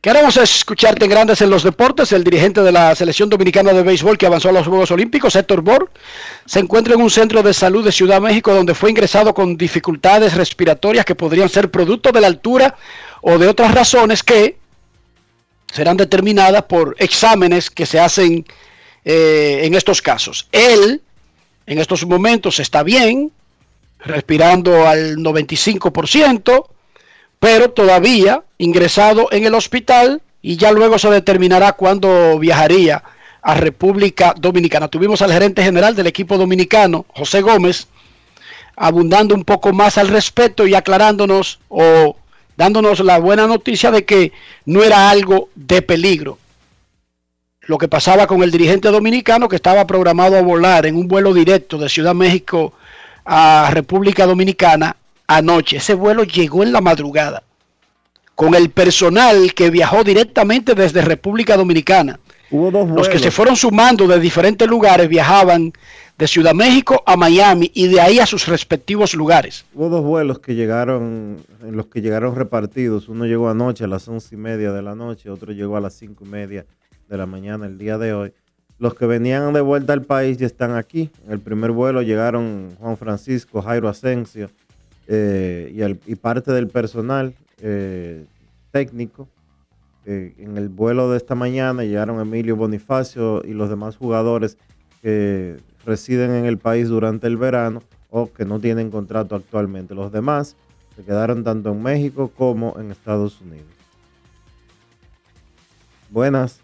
Queremos escucharte en Grandes en los Deportes. El dirigente de la Selección Dominicana de Béisbol que avanzó a los Juegos Olímpicos, Héctor Borg, se encuentra en un centro de salud de Ciudad México donde fue ingresado con dificultades respiratorias que podrían ser producto de la altura o de otras razones que serán determinadas por exámenes que se hacen eh, en estos casos. Él, en estos momentos, está bien, respirando al 95%, pero todavía ingresado en el hospital y ya luego se determinará cuándo viajaría a República Dominicana. Tuvimos al gerente general del equipo dominicano, José Gómez, abundando un poco más al respecto y aclarándonos o dándonos la buena noticia de que no era algo de peligro. Lo que pasaba con el dirigente dominicano que estaba programado a volar en un vuelo directo de Ciudad México a República Dominicana anoche. Ese vuelo llegó en la madrugada con el personal que viajó directamente desde República Dominicana. Los que se fueron sumando de diferentes lugares viajaban de Ciudad México a Miami y de ahí a sus respectivos lugares. Hubo dos vuelos que llegaron, en los que llegaron repartidos. Uno llegó anoche a las once y media de la noche, otro llegó a las cinco y media de la mañana el día de hoy. Los que venían de vuelta al país ya están aquí. En el primer vuelo llegaron Juan Francisco, Jairo Asensio eh, y, el, y, parte del personal eh, técnico. Eh, en el vuelo de esta mañana llegaron Emilio Bonifacio y los demás jugadores que residen en el país durante el verano o que no tienen contrato actualmente. Los demás se quedaron tanto en México como en Estados Unidos. Buenas.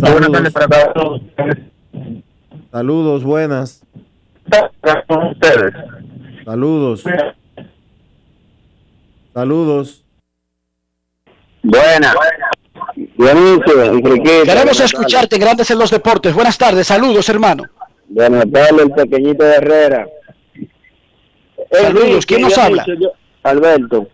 Saludos. Saludos, buenas. Saludos. Saludos. Buenas. Queremos escucharte, Grandes en los Deportes. Buenas tardes, saludos, hermano. Buenas tardes, el pequeñito de Herrera. Saludos, ¿quién nos habla? Alberto.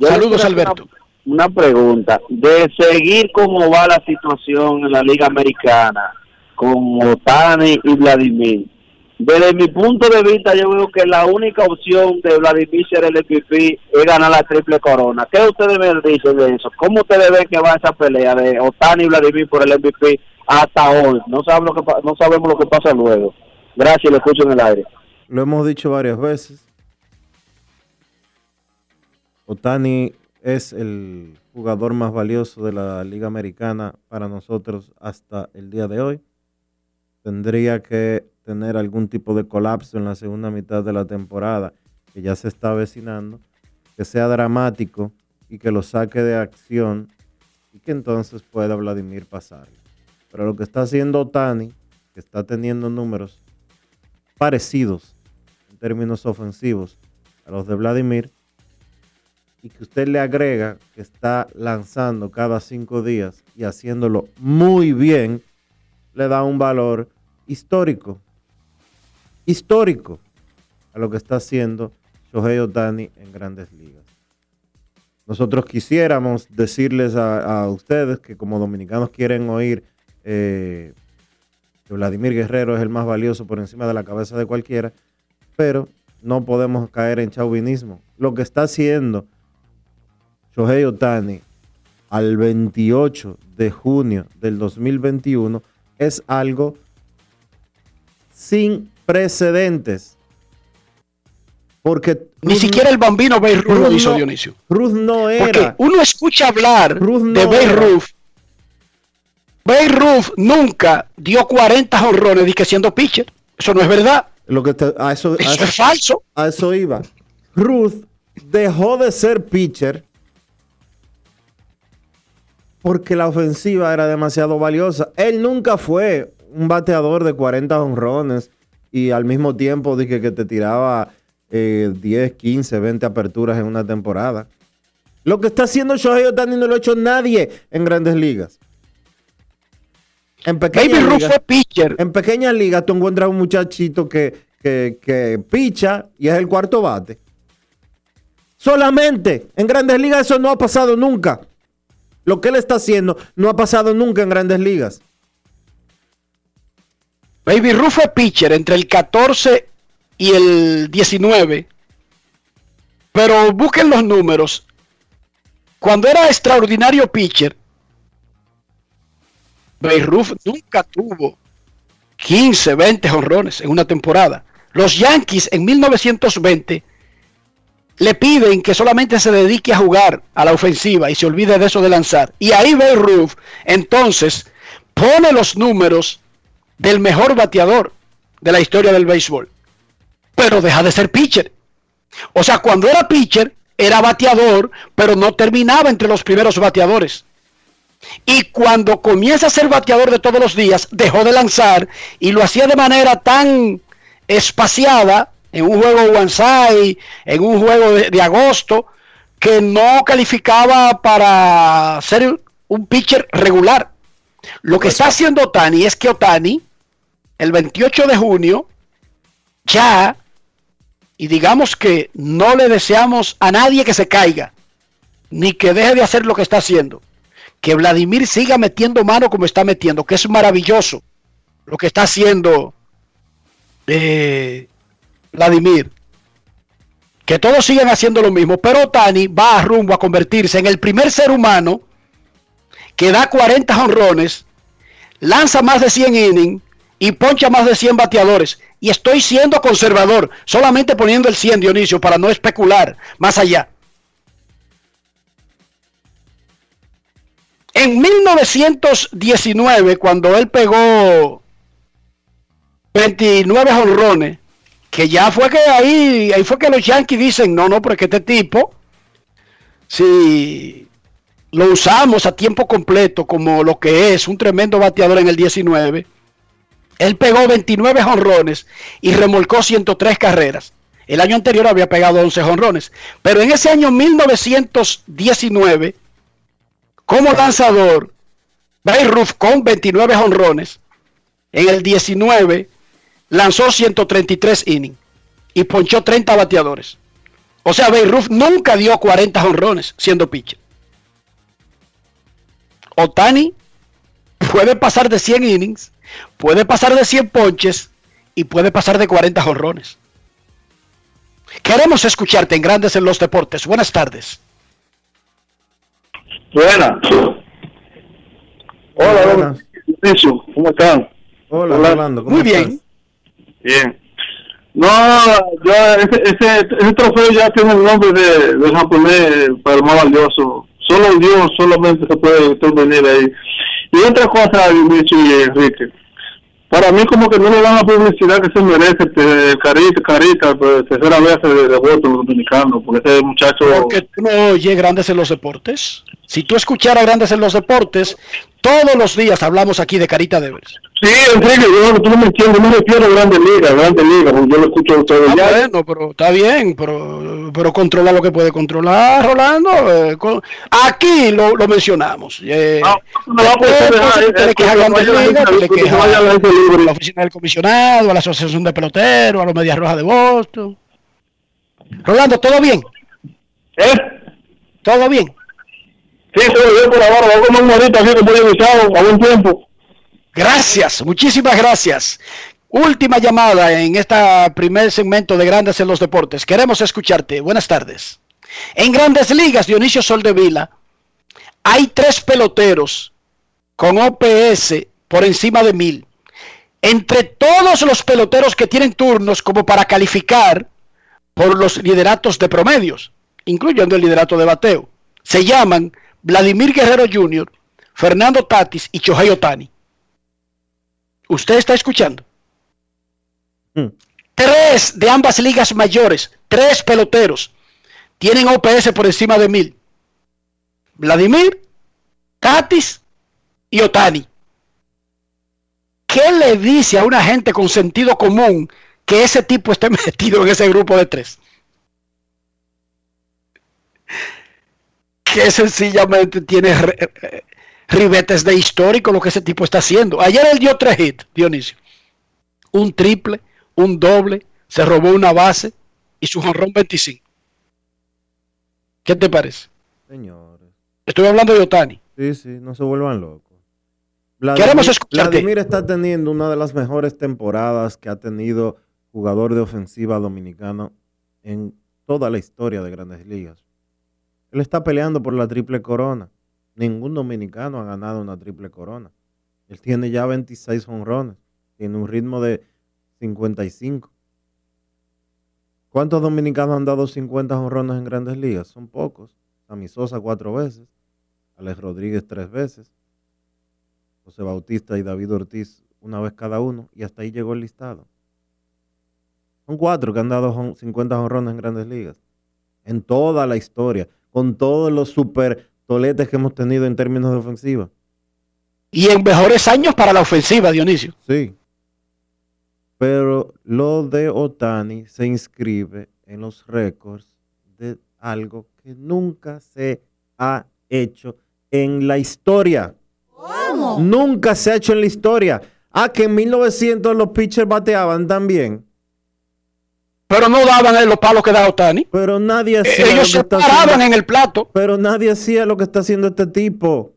saludos, Alberto. Una, una pregunta. De seguir cómo va la situación en la Liga Americana con Otani y Vladimir, desde mi punto de vista, yo veo que la única opción de Vladimir ser el MVP es ganar la triple corona. ¿Qué ustedes me dicen de eso? ¿Cómo ustedes ven que va esa pelea de Otani y Vladimir por el MVP hasta hoy? No sabemos lo que, no sabemos lo que pasa luego. Gracias, lo escucho en el aire. Lo hemos dicho varias veces. Otani es el jugador más valioso de la Liga Americana para nosotros hasta el día de hoy. Tendría que tener algún tipo de colapso en la segunda mitad de la temporada, que ya se está avecinando, que sea dramático y que lo saque de acción y que entonces pueda Vladimir pasar. Pero lo que está haciendo Tani, que está teniendo números parecidos en términos ofensivos a los de Vladimir, y que usted le agrega que está lanzando cada cinco días y haciéndolo muy bien, le da un valor histórico histórico a lo que está haciendo Shohei Otani en grandes ligas. Nosotros quisiéramos decirles a, ustedes que como dominicanos quieren oír eh, que Vladimir Guerrero es el más valioso por encima de la cabeza de cualquiera, pero no podemos caer en chauvinismo. Lo que está haciendo Shohei Otani al 28 de junio del 2021 es algo sin precedentes. Porque ni siquiera el bambino Beirut lo hizo Dionisio. Ruth no era. Porque uno escucha hablar de Bay Ruth nunca dio 40 jonrones y que siendo pitcher. Eso no es verdad. Lo que te- a eso, a Eso eso- es falso. A eso iba. Ruth dejó de ser pitcher porque la ofensiva era demasiado valiosa. Él nunca fue un bateador de 40 honrones y al mismo tiempo dije que te tiraba eh, 10, 15, 20 aperturas en una temporada. Lo que está haciendo Shohei Ohtani no lo ha hecho nadie en grandes ligas. En pequeñas Baby ligas- pitcher. en pequeñas ligas tú encuentras un muchachito que, que, que picha y es el cuarto bate. Solamente en grandes ligas eso no ha pasado nunca. Lo que él está haciendo no ha pasado nunca en grandes ligas. Baby Ruth fue pitcher entre el 14 y el 19. Pero busquen los números. Cuando era extraordinario pitcher, Baby Ruth nunca tuvo 15, 20 honrones en una temporada. Los Yankees en 1920 le piden que solamente se dedique a jugar a la ofensiva y se olvide de eso de lanzar. Y ahí Babe Ruth entonces pone los números del mejor bateador de la historia del béisbol. Pero deja de ser pitcher. O sea, cuando era pitcher, era bateador, pero no terminaba entre los primeros bateadores. Y cuando comienza a ser bateador de todos los días, dejó de lanzar y lo hacía de manera tan espaciada en un juego one en un juego de agosto, que no calificaba para ser un pitcher regular. Lo que está haciendo Otani es que Otani, el 28 de junio, ya, y digamos que no le deseamos a nadie que se caiga, ni que deje de hacer lo que está haciendo. Que Vladimir siga metiendo mano como está metiendo, que es maravilloso lo que está haciendo eh, Vladimir. Que todos sigan haciendo lo mismo, pero Otani va a rumbo a convertirse en el primer ser humano que da 40 honrones, lanza más de 100 innings y poncha más de 100 bateadores. Y estoy siendo conservador, solamente poniendo el 100, Dionisio, para no especular más allá. En 1919, cuando él pegó 29 honrones, que ya fue que ahí, ahí fue que los Yankees dicen, no, no, porque este tipo, si lo usamos a tiempo completo como lo que es un tremendo bateador en el 19, él pegó 29 honrones y remolcó 103 carreras. El año anterior había pegado 11 honrones, pero en ese año 1919, como lanzador, Babe Ruth con 29 honrones, en el 19 lanzó 133 innings y ponchó 30 bateadores. O sea, Babe Ruth nunca dio 40 honrones siendo pitcher. Otani puede pasar de 100 innings, puede pasar de 100 ponches y puede pasar de 40 jonrones. Queremos escucharte en Grandes en los Deportes. Buenas tardes. Buena. Hola, Dionisio, ¿cómo están? Hola, Hola. ¿cómo Muy estás? bien. Bien. No, yo, ese, ese, ese trofeo ya tiene el nombre de, de japonés para el más valioso. Solo Dios solamente se puede intervenir ahí. Y otra cosa, Dionisio y Enrique. Para mí como que no le dan la publicidad que se merece, este, Carita, Carita, pues, tercera vez de, de voto los dominicanos, porque ese muchacho... Porque tú no oyes Grandes en los Deportes. Si tú escucharas Grandes en los Deportes, todos los días hablamos aquí de Carita Devers. Sí, Enrique, yo, tú no me entiendes, no me refiero a Grandes Ligas, Grandes Ligas, yo lo escucho a ustedes Ah, ya. bueno, pero está bien, pero, pero controla lo que puede controlar, Rolando. eh, con- aquí lo, lo mencionamos. Eh, no va a poder después, dejar, tú te eh, le quejas a que Grandes Ligas, tú le quejas a la oficina del comisionado, a la asociación de peloteros, a los Medias Rojas de Boston. Rolando, ¿todo bien? ¿Eh? ¿Todo bien? Gracias, muchísimas gracias. Última llamada en este primer segmento de Grandes en los Deportes. Queremos escucharte. Buenas tardes. En Grandes Ligas, Dionisio Soldevila, hay tres peloteros con OPS por encima de mil. Entre todos los peloteros que tienen turnos como para calificar por los lideratos de promedios, incluyendo el liderato de bateo, se llaman Vladimir Guerrero Jr., Fernando Tatis y Shohei Otani. ¿Usted está escuchando? Hmm. Tres de ambas ligas mayores, tres peloteros, tienen OPS por encima de mil. Vladimir, Tatis y Otani. ¿Qué le dice a una gente con sentido común que ese tipo esté metido en ese grupo de tres? Que sencillamente tiene eh, ribetes de histórico lo que ese tipo está haciendo. Ayer él dio tres hits, Dionisio. Un triple, un doble, se robó una base y su jonrón 25. ¿Qué te parece? Señores. Estoy hablando de Otani. Sí, sí, no se vuelvan locos. Queremos escucharte. Vladimir está teniendo una de las mejores temporadas que ha tenido jugador de ofensiva dominicano en toda la historia de Grandes Ligas. Él está peleando por la triple corona. Ningún dominicano ha ganado una triple corona. Él tiene ya 26 honrones. Tiene un ritmo de 55. ¿Cuántos dominicanos han dado 50 honrones en Grandes Ligas? Son pocos. Sammy Sosa cuatro veces. Alex Rodríguez tres veces. José Bautista y David Ortiz una vez cada uno. Y hasta ahí llegó el listado. Son cuatro que han dado jon- 50 honrones en Grandes Ligas. En toda la historia. Con todos los super toletes que hemos tenido en términos de ofensiva. Y en mejores años para la ofensiva, Dionisio. Sí. Pero lo de Otani se inscribe en los récords de algo que nunca se ha hecho en la historia. Nunca se ha hecho en la historia. Ah, que en 1900 los pitchers bateaban también. Pero no daban los palos que da Otani. Pero nadie hacía Ellos lo que se paraban haciendo- en el plato. Pero nadie hacía lo que está haciendo este tipo.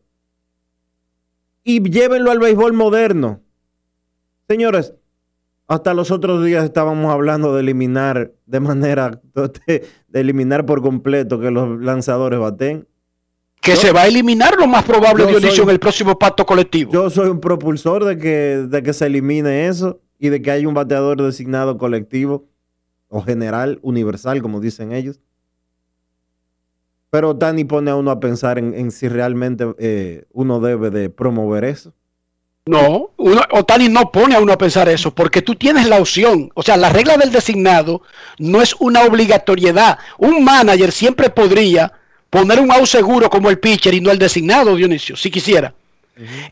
Y llévenlo al béisbol moderno. Señores, hasta los otros días estábamos hablando de eliminar de manera, de, de eliminar por completo que los lanzadores baten. Que se va a eliminar lo más probable, Yo Dionisio, soy- en el próximo pacto colectivo. Yo soy un propulsor de que, de que se elimine eso y de que haya un bateador designado colectivo o general, universal, como dicen ellos. Pero Dani pone a uno a pensar en, en si realmente eh, uno debe de promover eso. No, uno- Otani no pone a uno a pensar eso, porque tú tienes la opción. O sea, la regla del designado no es una obligatoriedad. Un manager siempre podría poner un out seguro como el pitcher y no el designado, Dionisio, si quisiera.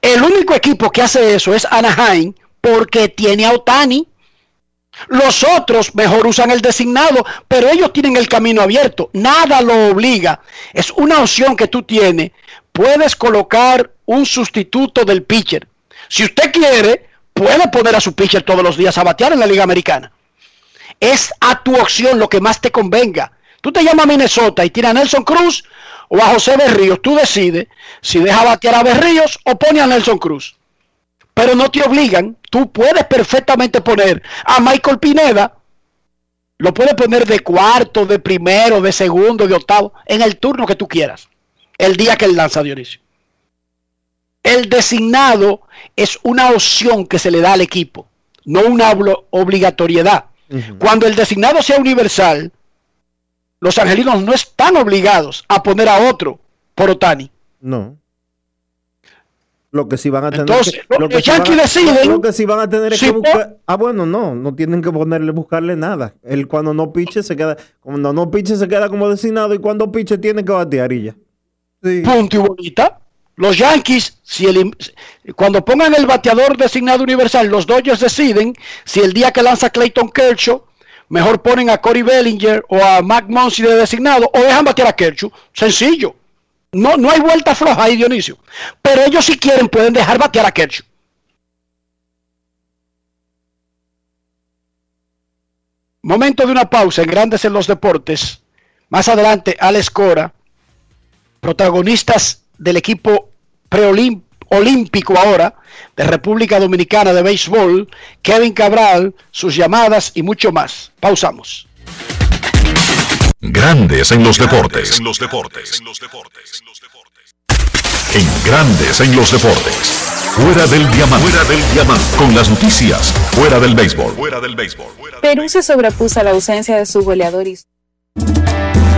El único equipo que hace eso es Anaheim, porque tiene a Otani. Los otros mejor usan el designado, pero ellos tienen el camino abierto. Nada lo obliga. Es una opción que tú tienes. Puedes colocar un sustituto del pitcher. Si usted quiere, puede poner a su pitcher todos los días a batear en la Liga Americana. Es a tu opción lo que más te convenga. Tú te llamas a Minnesota y tira a Nelson Cruz o a José Berríos. Tú decides si deja batear a Berríos o pone a Nelson Cruz pero no te obligan. Tú puedes perfectamente poner a Michael Pineda, lo puedes poner de cuarto, de primero, de segundo, de octavo, en el turno que tú quieras, el día que él lanza Dionisio. El designado es una opción que se le da al equipo, no una obligatoriedad. Cuando el designado sea universal, los angelinos no están obligados a poner a otro por Otani. No. Lo que sí van a tener Entonces, que, los que sí van deciden lo que sí van a tener es si que buscar. Ah, bueno, no, no tienen que ponerle, buscarle nada. Él cuando no piche se queda, cuando no piche se queda como designado y cuando piche tiene que batear y ya. Punto y bolita. Los Yankees, si elim- cuando pongan el bateador designado universal, los Dodgers deciden si el día que lanza Clayton Kershaw, mejor ponen a Corey Bellinger o a Mac Muncy de designado o dejan batear a Kershaw. Sencillo. No, no hay vuelta floja ahí, Dionisio. Pero ellos si quieren pueden dejar batear a Kershaw. Momento de una pausa en Grandes en los Deportes. Más adelante, Alex Cora, protagonistas del equipo preolímpico ahora de República Dominicana de Béisbol, Kevin Cabral, sus llamadas y mucho más. Pausamos. Grandes en los deportes. En los deportes. En Grandes en los deportes. Fuera del diamante. Fuera del diamante. Con las noticias. Fuera del béisbol. Fuera del béisbol. Perú se sobrepuso a la ausencia de su goleador y En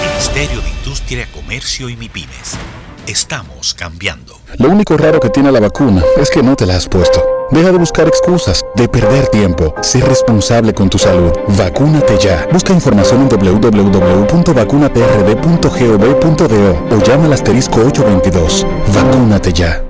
Ministerio de Industria, Comercio y MIPIMES. Estamos cambiando. Lo único raro que tiene la vacuna es que no te la has puesto. Deja de buscar excusas, de perder tiempo. Sé responsable con tu salud. Vacúnate ya. Busca información en www.vacunatrd.gov.do o llama al asterisco 822. Vacúnate ya.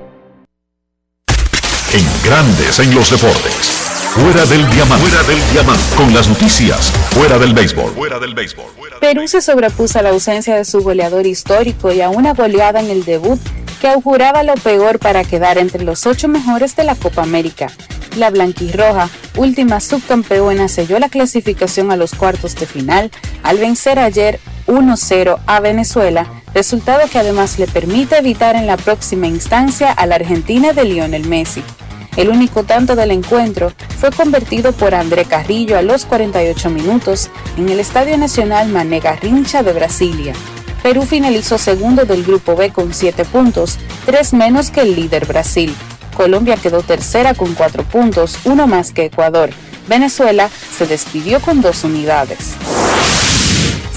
En Grandes en los Deportes. Fuera del diamante. Fuera del diamante. Con las noticias. Fuera del béisbol. Fuera del béisbol. Perú se sobrepuso a la ausencia de su goleador histórico y a una goleada en el debut que auguraba lo peor para quedar entre los ocho mejores de la Copa América. La blanquirroja, última subcampeona, selló la clasificación a los cuartos de final al vencer ayer 1-0 a Venezuela, resultado que además le permite evitar en la próxima instancia a la Argentina de Lionel Messi. El único tanto del encuentro fue convertido por André Carrillo a los 48 minutos en el Estadio Nacional Mané Garrincha de Brasilia. Perú finalizó segundo del Grupo B con 7 puntos, 3 menos que el líder Brasil. Colombia quedó tercera con 4 puntos, uno más que Ecuador. Venezuela se despidió con dos unidades.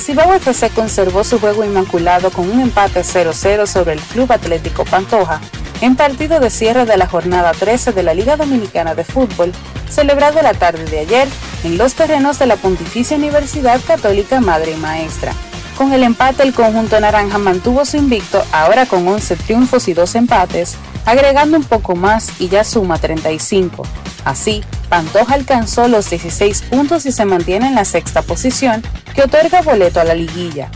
Cibao FC conservó su juego inmaculado con un empate 0-0 sobre el Club Atlético Pantoja en partido de cierre de la jornada 13 de la Liga Dominicana de Fútbol, celebrado la tarde de ayer en los terrenos de la Pontificia Universidad Católica Madre y Maestra. Con el empate, el conjunto naranja mantuvo su invicto, ahora con 11 triunfos y 2 empates, agregando un poco más y ya suma 35. Así, Pantoja alcanzó los 16 puntos y se mantiene en la sexta posición, que otorga boleto a la liguilla.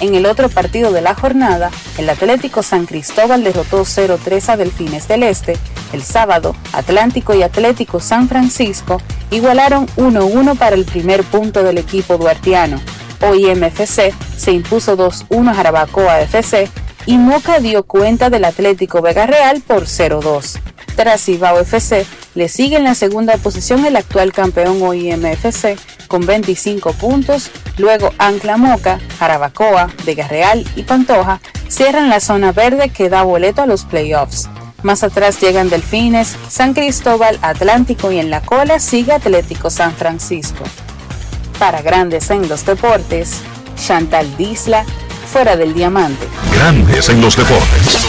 En el otro partido de la jornada, el Atlético San Cristóbal derrotó 0-3 a Delfines del Este. El sábado, Atlántico y Atlético San Francisco igualaron 1-1 para el primer punto del equipo duartiano. OIMFC se impuso 2-1 a Jarabacoa FC y Moca dio cuenta del Atlético Vega Real por 0-2. Tras Ibao FC, le sigue en la segunda posición el actual campeón OIMFC con 25 puntos, luego Ancla Moca, Jarabacoa, Vega Real y Pantoja cierran la zona verde que da boleto a los playoffs. Más atrás llegan Delfines, San Cristóbal, Atlántico y en la cola sigue Atlético San Francisco. Para grandes en los deportes, Chantal Disla, fuera del diamante. Grandes en los deportes.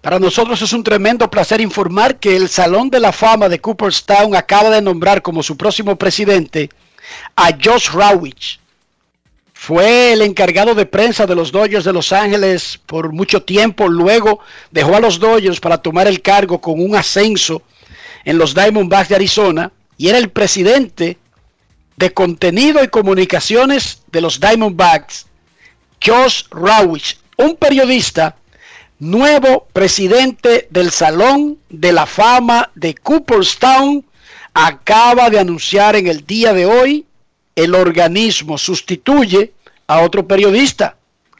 Para nosotros es un tremendo placer informar que el Salón de la Fama de Cooperstown acaba de nombrar como su próximo presidente a Josh Rawich. Fue el encargado de prensa de los Dodgers de Los Ángeles por mucho tiempo, luego dejó a los Dodgers para tomar el cargo con un ascenso en los Diamondbacks de Arizona y era el presidente de contenido y comunicaciones de los Diamondbacks, Josh Rawich, un periodista nuevo presidente del Salón de la Fama de Cooperstown, acaba de anunciar en el día de hoy el organismo sustituye a otro periodista,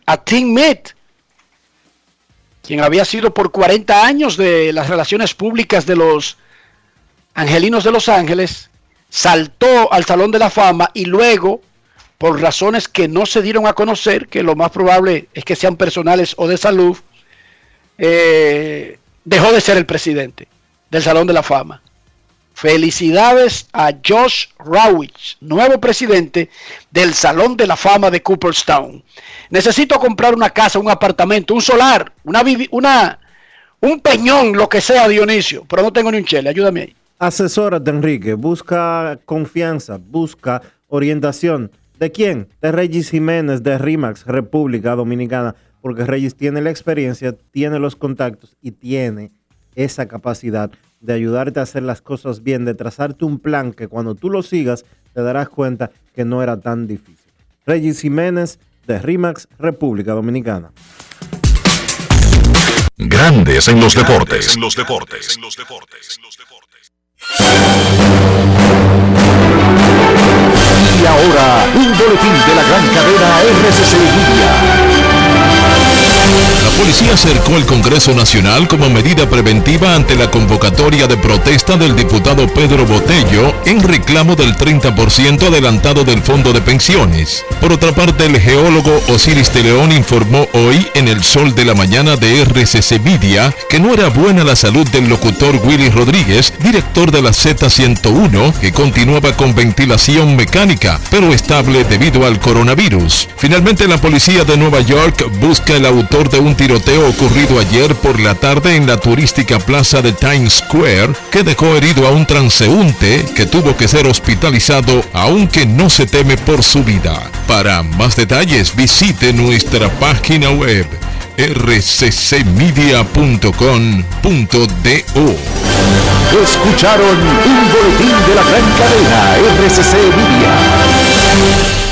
a Tim Mead, quien había sido por 40 años de las relaciones públicas de los Angelinos de Los Ángeles, saltó al Salón de la Fama y luego, por razones que no se dieron a conocer, que lo más probable es que sean personales o de salud, eh, dejó de ser el presidente del Salón de la Fama. Felicidades a Josh Rawich, nuevo presidente del Salón de la Fama de Cooperstown. Necesito comprar una casa, un apartamento, un solar, una, una un peñón, lo que sea, Dionisio, pero no tengo ni un chele, ayúdame ahí. Asesórate, Enrique. Busca confianza, busca orientación. ¿De quién? De Regis Jiménez, de RIMAX, República Dominicana. Porque Regis tiene la experiencia, tiene los contactos y tiene esa capacidad de ayudarte a hacer las cosas bien, de trazarte un plan que cuando tú lo sigas te darás cuenta que no era tan difícil. Regis Jiménez, de RIMAX, República Dominicana. Grandes en los deportes. En los deportes. Y ahora, un boletín de la gran cadena RCC Media. Policía cercó el Congreso Nacional como medida preventiva ante la convocatoria de protesta del diputado Pedro Botello en reclamo del 30% adelantado del fondo de pensiones. Por otra parte, el geólogo Osiris de León informó hoy en el sol de la mañana de RCC Media que no era buena la salud del locutor Willy Rodríguez, director de la Z101, que continuaba con ventilación mecánica, pero estable debido al coronavirus. Finalmente, la policía de Nueva York busca el autor de un tiroteo ocurrido ayer por la tarde en la turística plaza de Times Square, que dejó herido a un transeúnte que tuvo que ser hospitalizado, aunque no se teme por su vida. Para más detalles, visite nuestra página web rccmedia.com.do. Escucharon un boletín de la gran cadena RCC Media.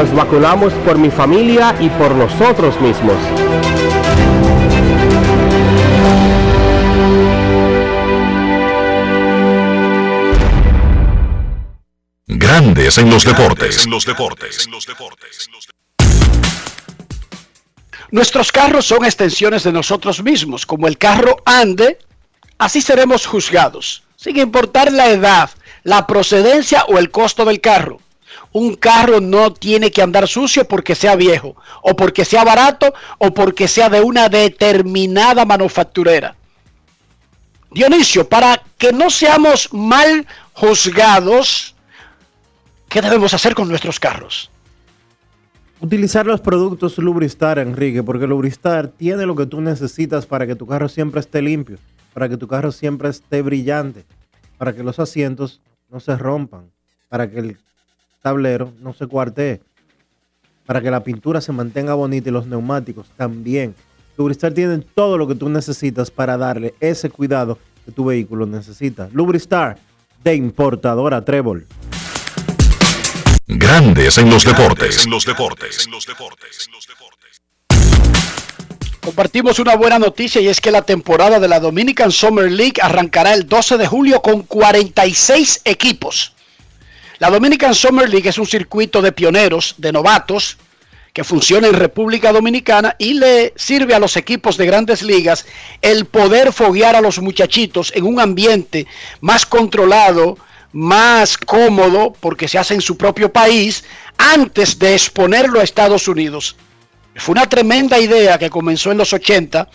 Nos vacunamos por mi familia y por nosotros mismos. Grandes en los deportes. En los deportes. Nuestros carros son extensiones de nosotros mismos. Como el carro ande, así seremos juzgados, sin importar la edad, la procedencia o el costo del carro. Un carro no tiene que andar sucio porque sea viejo, o porque sea barato, o porque sea de una determinada manufacturera. Dionisio, para que no seamos mal juzgados, ¿qué debemos hacer con nuestros carros? Utilizar los productos Lubristar, Enrique, porque Lubristar tiene lo que tú necesitas para que tu carro siempre esté limpio, para que tu carro siempre esté brillante, para que los asientos no se rompan, para que el tablero no se cuartee, para que la pintura se mantenga bonita y los neumáticos también. Lubristar tiene todo lo que tú necesitas para darle ese cuidado que tu vehículo necesita. Lubristar de importadora Trébol. Grandes en los deportes. En los deportes. Compartimos una buena noticia y es que la temporada de la Dominican Summer League arrancará el 12 de julio con 46 equipos. La Dominican Summer League es un circuito de pioneros, de novatos, que funciona en República Dominicana y le sirve a los equipos de grandes ligas el poder foguear a los muchachitos en un ambiente más controlado, más cómodo, porque se hace en su propio país, antes de exponerlo a Estados Unidos. Fue una tremenda idea que comenzó en los 80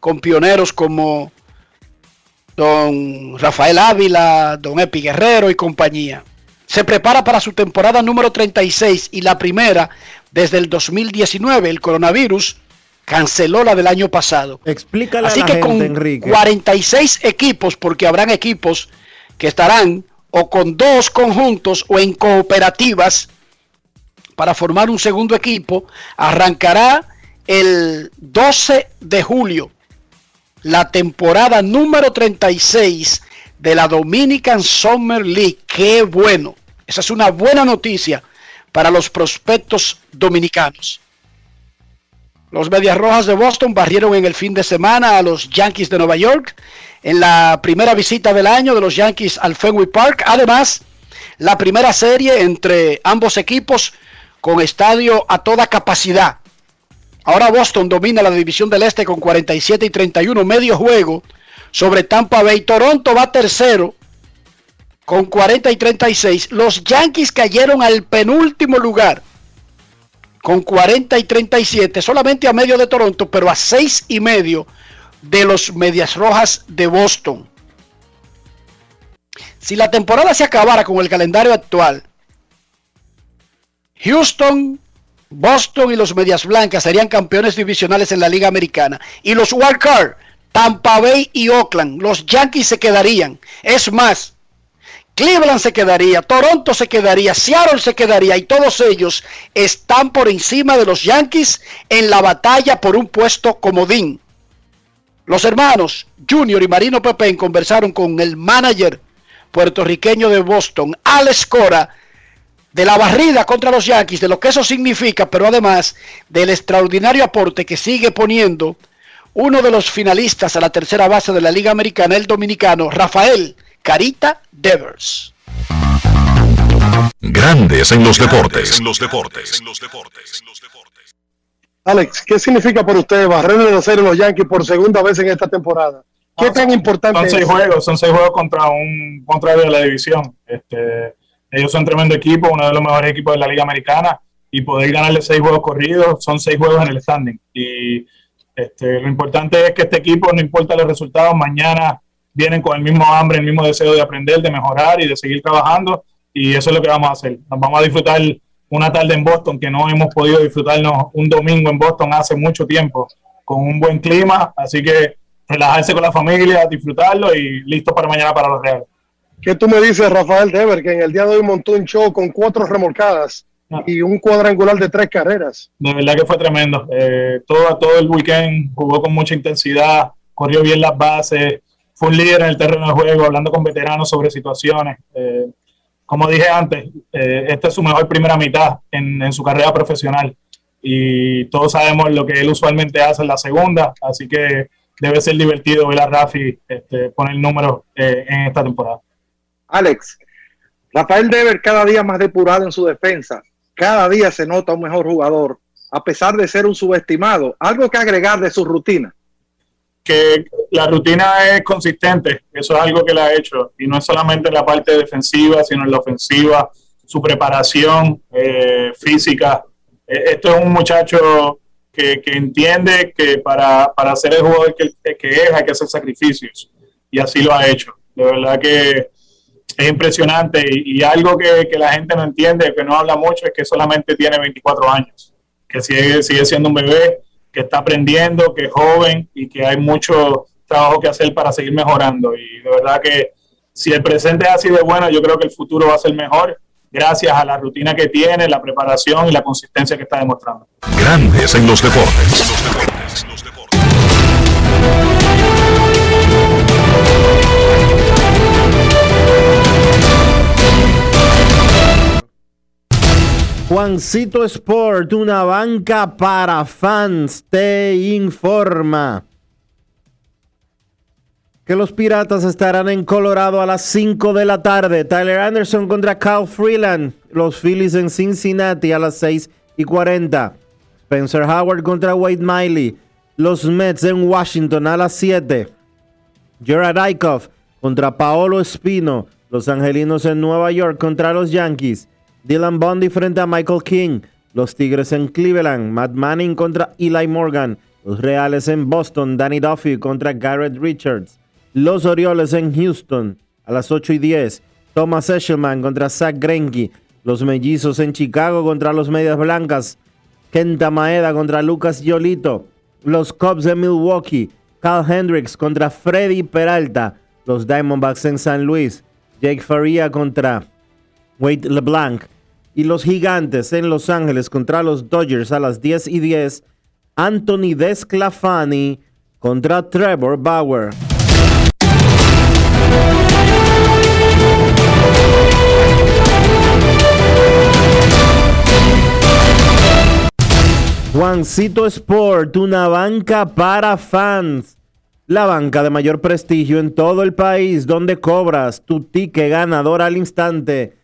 con pioneros como don Rafael Ávila, don Epi Guerrero y compañía. Se prepara para su temporada número 36 y la primera desde el 2019. El coronavirus canceló la del año pasado. Explícale Así a la que gente, con Enrique. 46 equipos, porque habrán equipos que estarán o con dos conjuntos o en cooperativas para formar un segundo equipo, arrancará el 12 de julio la temporada número 36 de la Dominican Summer League. ¡Qué bueno! Esa es una buena noticia para los prospectos dominicanos. Los Medias Rojas de Boston barrieron en el fin de semana a los Yankees de Nueva York en la primera visita del año de los Yankees al Fenway Park. Además, la primera serie entre ambos equipos con estadio a toda capacidad. Ahora Boston domina la división del Este con 47 y 31 medio juego sobre Tampa Bay. Toronto va tercero con 40 y 36. Los Yankees cayeron al penúltimo lugar con 40 y 37, solamente a medio de Toronto, pero a 6 y medio de los Medias Rojas de Boston. Si la temporada se acabara con el calendario actual, Houston, Boston y los Medias Blancas serían campeones divisionales en la Liga Americana. Y los Wild Card, Tampa Bay y Oakland, los Yankees se quedarían. Es más, Cleveland se quedaría, Toronto se quedaría, Seattle se quedaría y todos ellos están por encima de los Yankees en la batalla por un puesto comodín. Los hermanos Junior y Marino Pepén conversaron con el manager puertorriqueño de Boston, Alex Cora, de la barrida contra los Yankees, de lo que eso significa, pero además del extraordinario aporte que sigue poniendo uno de los finalistas a la tercera base de la Liga Americana, el dominicano Rafael Carita Devers. Grandes en los deportes. En los deportes. Alex, ¿qué significa para usted barrer de los los Yankees por segunda vez en esta temporada? ¿Qué tan importante Son seis es? juegos, son seis juegos contra un contrario de la división. Este, ellos son tremendo equipo, uno de los mejores equipos de la Liga Americana, y poder ganarle seis juegos corridos, son seis juegos en el standing. Y este, lo importante es que este equipo, no importa los resultados, mañana vienen con el mismo hambre, el mismo deseo de aprender, de mejorar y de seguir trabajando, y eso es lo que vamos a hacer. Nos vamos a disfrutar una tarde en Boston que no hemos podido disfrutarnos un domingo en Boston hace mucho tiempo, con un buen clima, así que relajarse con la familia, disfrutarlo y listo para mañana para los Reales. ¿Qué tú me dices, Rafael Dever, que en el día de hoy montó un show con cuatro remolcadas y un cuadrangular de tres carreras? De verdad que fue tremendo. Eh, todo, todo el weekend jugó con mucha intensidad, corrió bien las bases, fue un líder en el terreno de juego, hablando con veteranos sobre situaciones. Eh, como dije antes, eh, esta es su mejor primera mitad en, en su carrera profesional y todos sabemos lo que él usualmente hace en la segunda, así que debe ser divertido ver a Rafi este, poner números eh, en esta temporada. Alex, Rafael Dever cada día más depurado en su defensa. Cada día se nota un mejor jugador, a pesar de ser un subestimado. Algo que agregar de su rutina. que la rutina es consistente, eso es algo que le ha hecho, y no es solamente en la parte defensiva, sino en la ofensiva, su preparación eh, física. Eh, esto es un muchacho que, que entiende que para, para ser el jugador que, que es hay que hacer sacrificios, y así lo ha hecho. De verdad que es impresionante, y, y algo que, que la gente no entiende, que no habla mucho, es que solamente tiene 24 años, que sigue, sigue siendo un bebé, que está aprendiendo, que es joven y que hay mucho trabajo que hacer para seguir mejorando. Y de verdad que si el presente es así de bueno, yo creo que el futuro va a ser mejor gracias a la rutina que tiene, la preparación y la consistencia que está demostrando. Grandes en los deportes. Juancito Sport, una banca para fans, te informa que los Piratas estarán en Colorado a las 5 de la tarde. Tyler Anderson contra Kyle Freeland. Los Phillies en Cincinnati a las 6 y 40. Spencer Howard contra Wade Miley. Los Mets en Washington a las 7. Gerard Eichhoff contra Paolo Espino. Los Angelinos en Nueva York contra los Yankees. Dylan Bundy frente a Michael King. Los Tigres en Cleveland. Matt Manning contra Eli Morgan. Los Reales en Boston. Danny Duffy contra Garrett Richards. Los Orioles en Houston a las 8 y 10. Thomas Eshelman contra Zach Greinke. Los Mellizos en Chicago contra los Medias Blancas. Kenta Maeda contra Lucas Yolito. Los Cubs de Milwaukee. Cal Hendricks contra Freddy Peralta. Los Diamondbacks en San Luis. Jake Faria contra Wade LeBlanc. Y los Gigantes en Los Ángeles contra los Dodgers a las 10 y 10. Anthony Desclafani contra Trevor Bauer. Juancito Sport, una banca para fans. La banca de mayor prestigio en todo el país, donde cobras tu ticket ganador al instante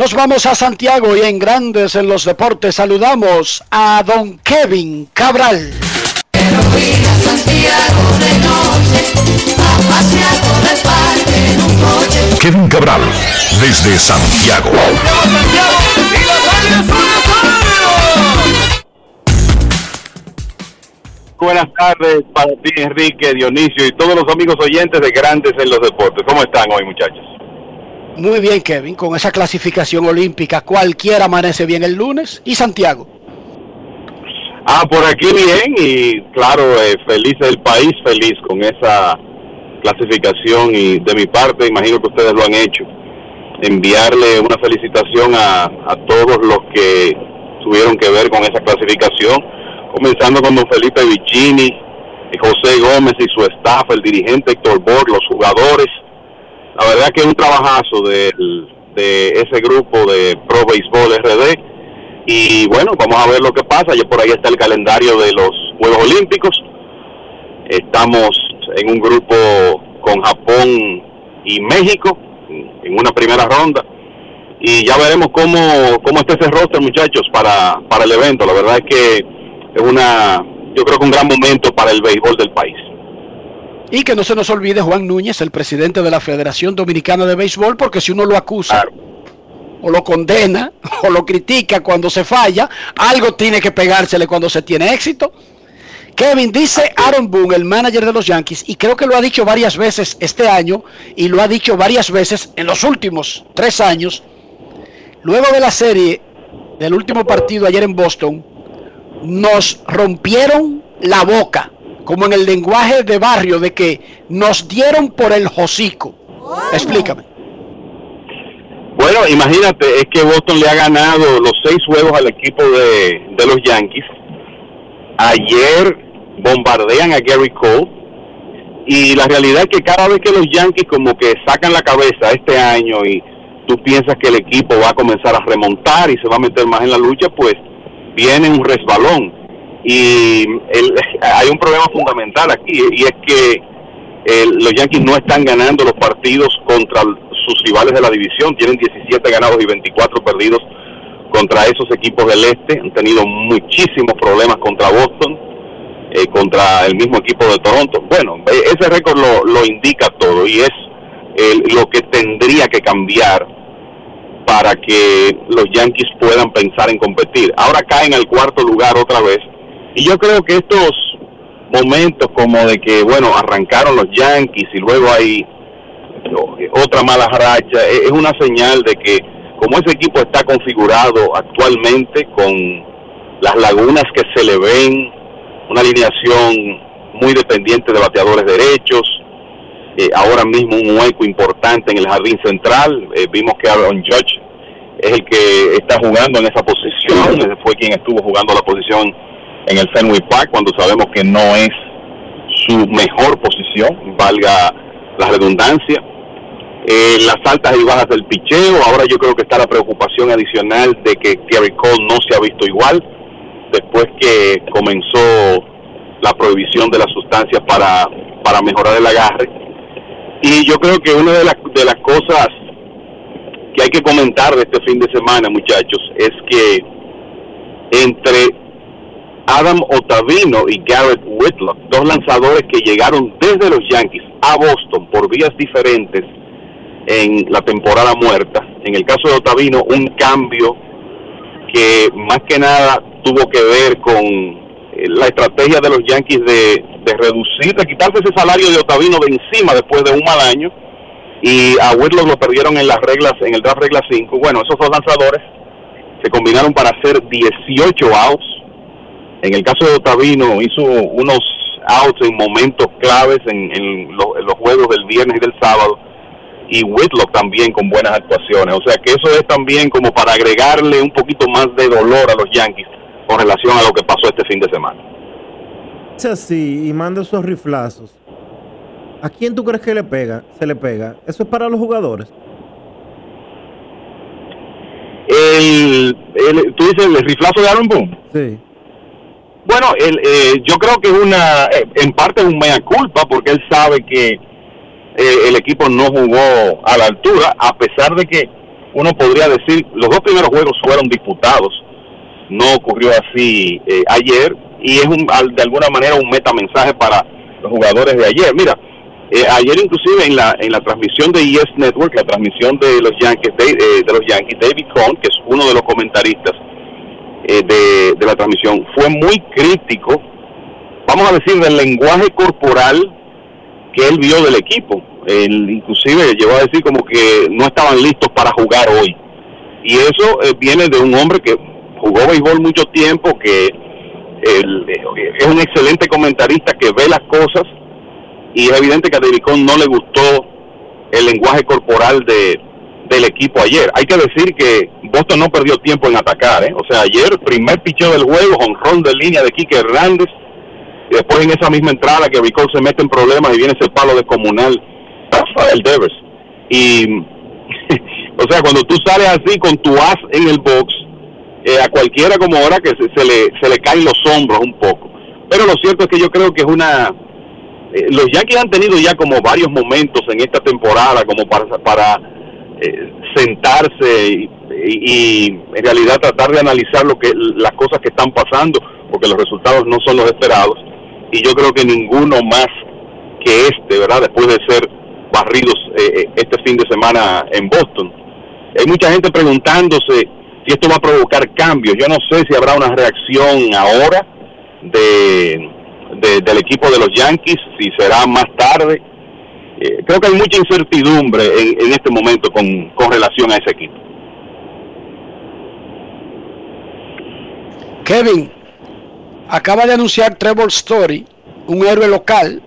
Nos vamos a Santiago y en Grandes en los deportes saludamos a don Kevin Cabral. Kevin Cabral, desde Santiago. Buenas tardes para ti, Enrique, Dionisio y todos los amigos oyentes de Grandes en los Deportes. ¿Cómo están hoy, muchachos? Muy bien, Kevin, con esa clasificación olímpica, cualquiera amanece bien el lunes. ¿Y Santiago? Ah, por aquí bien y claro, eh, feliz el país, feliz con esa clasificación y de mi parte, imagino que ustedes lo han hecho, enviarle una felicitación a, todos los que tuvieron que ver con esa clasificación, comenzando con don Felipe Vicini, eh, José Gómez y su staff, el dirigente Héctor Borg, los jugadores. La verdad que es un trabajazo de, de ese grupo de Pro Baseball RD. Y bueno, vamos a ver lo que pasa. Ya por ahí está el calendario de los Juegos Olímpicos. Estamos en un grupo con Japón y México en una primera ronda. Y ya veremos cómo, cómo está ese roster, muchachos, para, para el evento. La verdad es que es una, yo creo que un gran momento para el béisbol del país. Y que no se nos olvide Juan Núñez, el presidente de la Federación Dominicana de Béisbol, porque si uno lo acusa o lo condena o lo critica cuando se falla, algo tiene que pegársele cuando se tiene éxito. Kevin dice Aaron Boone, el manager de los Yankees, y creo que lo ha dicho varias veces este año y lo ha dicho varias veces en los últimos tres años. Luego de la serie del último partido ayer en Boston, nos rompieron la boca, como en el lenguaje de barrio, de que nos dieron por el hocico. Explícame. Bueno, imagínate, es que Boston le ha ganado los seis juegos al equipo de, de los Yankees. Ayer bombardean a Gary Cole y la realidad es que cada vez que los Yankees como que sacan la cabeza este año y tú piensas que el equipo va a comenzar a remontar y se va a meter más en la lucha, pues viene un resbalón. Y el, hay un problema fundamental aquí y es que eh, los Yankees no están ganando los partidos contra sus rivales de la división, tienen 17 ganados y 24 perdidos contra esos equipos del este, han tenido muchísimos problemas contra Boston, eh, contra el mismo equipo de Toronto. Bueno, eh, ese récord lo, lo indica todo y es eh, lo que tendría que cambiar para que los Yankees puedan pensar en competir. Ahora caen al cuarto lugar otra vez y yo creo que estos momentos como de que, bueno, arrancaron los Yankees y luego hay otra mala racha, es es una señal de que como ese equipo está configurado actualmente con las lagunas que se le ven, una alineación muy dependiente de bateadores derechos, eh, ahora mismo un hueco importante en el jardín central, eh, vimos que Aaron Judge es el que está jugando en esa posición, fue quien estuvo jugando la posición en el Fenway Park cuando sabemos que no es su mejor posición, valga la redundancia. Eh, las altas y bajas del picheo, ahora yo creo que está la preocupación adicional de que Gary Cole no se ha visto igual después que comenzó la prohibición de las sustancias para, para mejorar el agarre. Y yo creo que una de, las de las cosas que hay que comentar de este fin de semana, muchachos, es que entre Adam Otavino y Garrett Whitlock, dos lanzadores que llegaron desde los Yankees a Boston por vías diferentes en la temporada muerta. En el caso de Otavino, un cambio que más que nada tuvo que ver con eh, la estrategia de los Yankees de, de reducir, de quitarse ese salario de Otavino de encima después de un mal año y a Whitlock lo perdieron en las reglas, en el draft regla 5. Bueno, esos dos lanzadores se combinaron para hacer 18 outs. En el caso de Otavino hizo unos outs en momentos claves en, en lo- en los juegos del viernes y del sábado y Whitlock también con buenas actuaciones. O sea que eso es también como para agregarle un poquito más de dolor a los Yankees con relación a lo que pasó este fin de semana. Es así y manda esos riflazos. ¿A quién tú crees que le pega? Se le pega. Eso es para los jugadores. El, el- tú dices el riflazo de Aaron Boone. Sí. Bueno, el, eh, yo creo que es una, eh, en parte es un mea culpa porque él sabe que eh, el equipo no jugó a la altura, a pesar de que uno podría decir los dos primeros juegos fueron disputados. No ocurrió así eh, ayer y es un, de alguna manera un metamensaje para los jugadores de ayer. Mira, ayer inclusive en la en la transmisión de ES Network, la transmisión de los Yankees, de, eh, de los Yankees, David Cohn, que es uno de los comentaristas eh, de, la transmisión, fue muy crítico, vamos a decir, del lenguaje corporal que él vio del equipo. Él inclusive llegó a decir como que no estaban listos para jugar hoy. Y eso eh, viene de un hombre que jugó béisbol mucho tiempo, que eh, es un excelente comentarista que ve las cosas y es evidente que a Cohn no le gustó el lenguaje corporal de, del equipo ayer. Hay que decir que Boston no perdió tiempo en atacar, ¿eh? O sea, ayer primer picheo del juego, honrón de línea de Kike Hernández, y después en esa misma entrada que Ricol se mete en problemas y viene ese palo descomunal Rafael Devers. Y, o sea, cuando tú sales así con tu as en el box, eh, a cualquiera como ahora que se, se le, se le caen los hombros un poco. Pero lo cierto es que yo creo que es una... eh, los Yankees han tenido ya como varios momentos en esta temporada como para, para eh, sentarse y, y- y en realidad tratar de analizar lo que las cosas que están pasando porque los resultados no son los esperados y yo creo que ninguno más que este verdad después de ser barridos eh, eh, este fin de semana en Boston. Hay mucha gente preguntándose si esto va a provocar cambios. Yo no sé si habrá una reacción ahora de, de- del equipo de los Yankees si será más tarde. Eh, creo que hay mucha incertidumbre en, en este momento con, con relación a ese equipo. Kevin, acaba de anunciar Trevor Story, un héroe local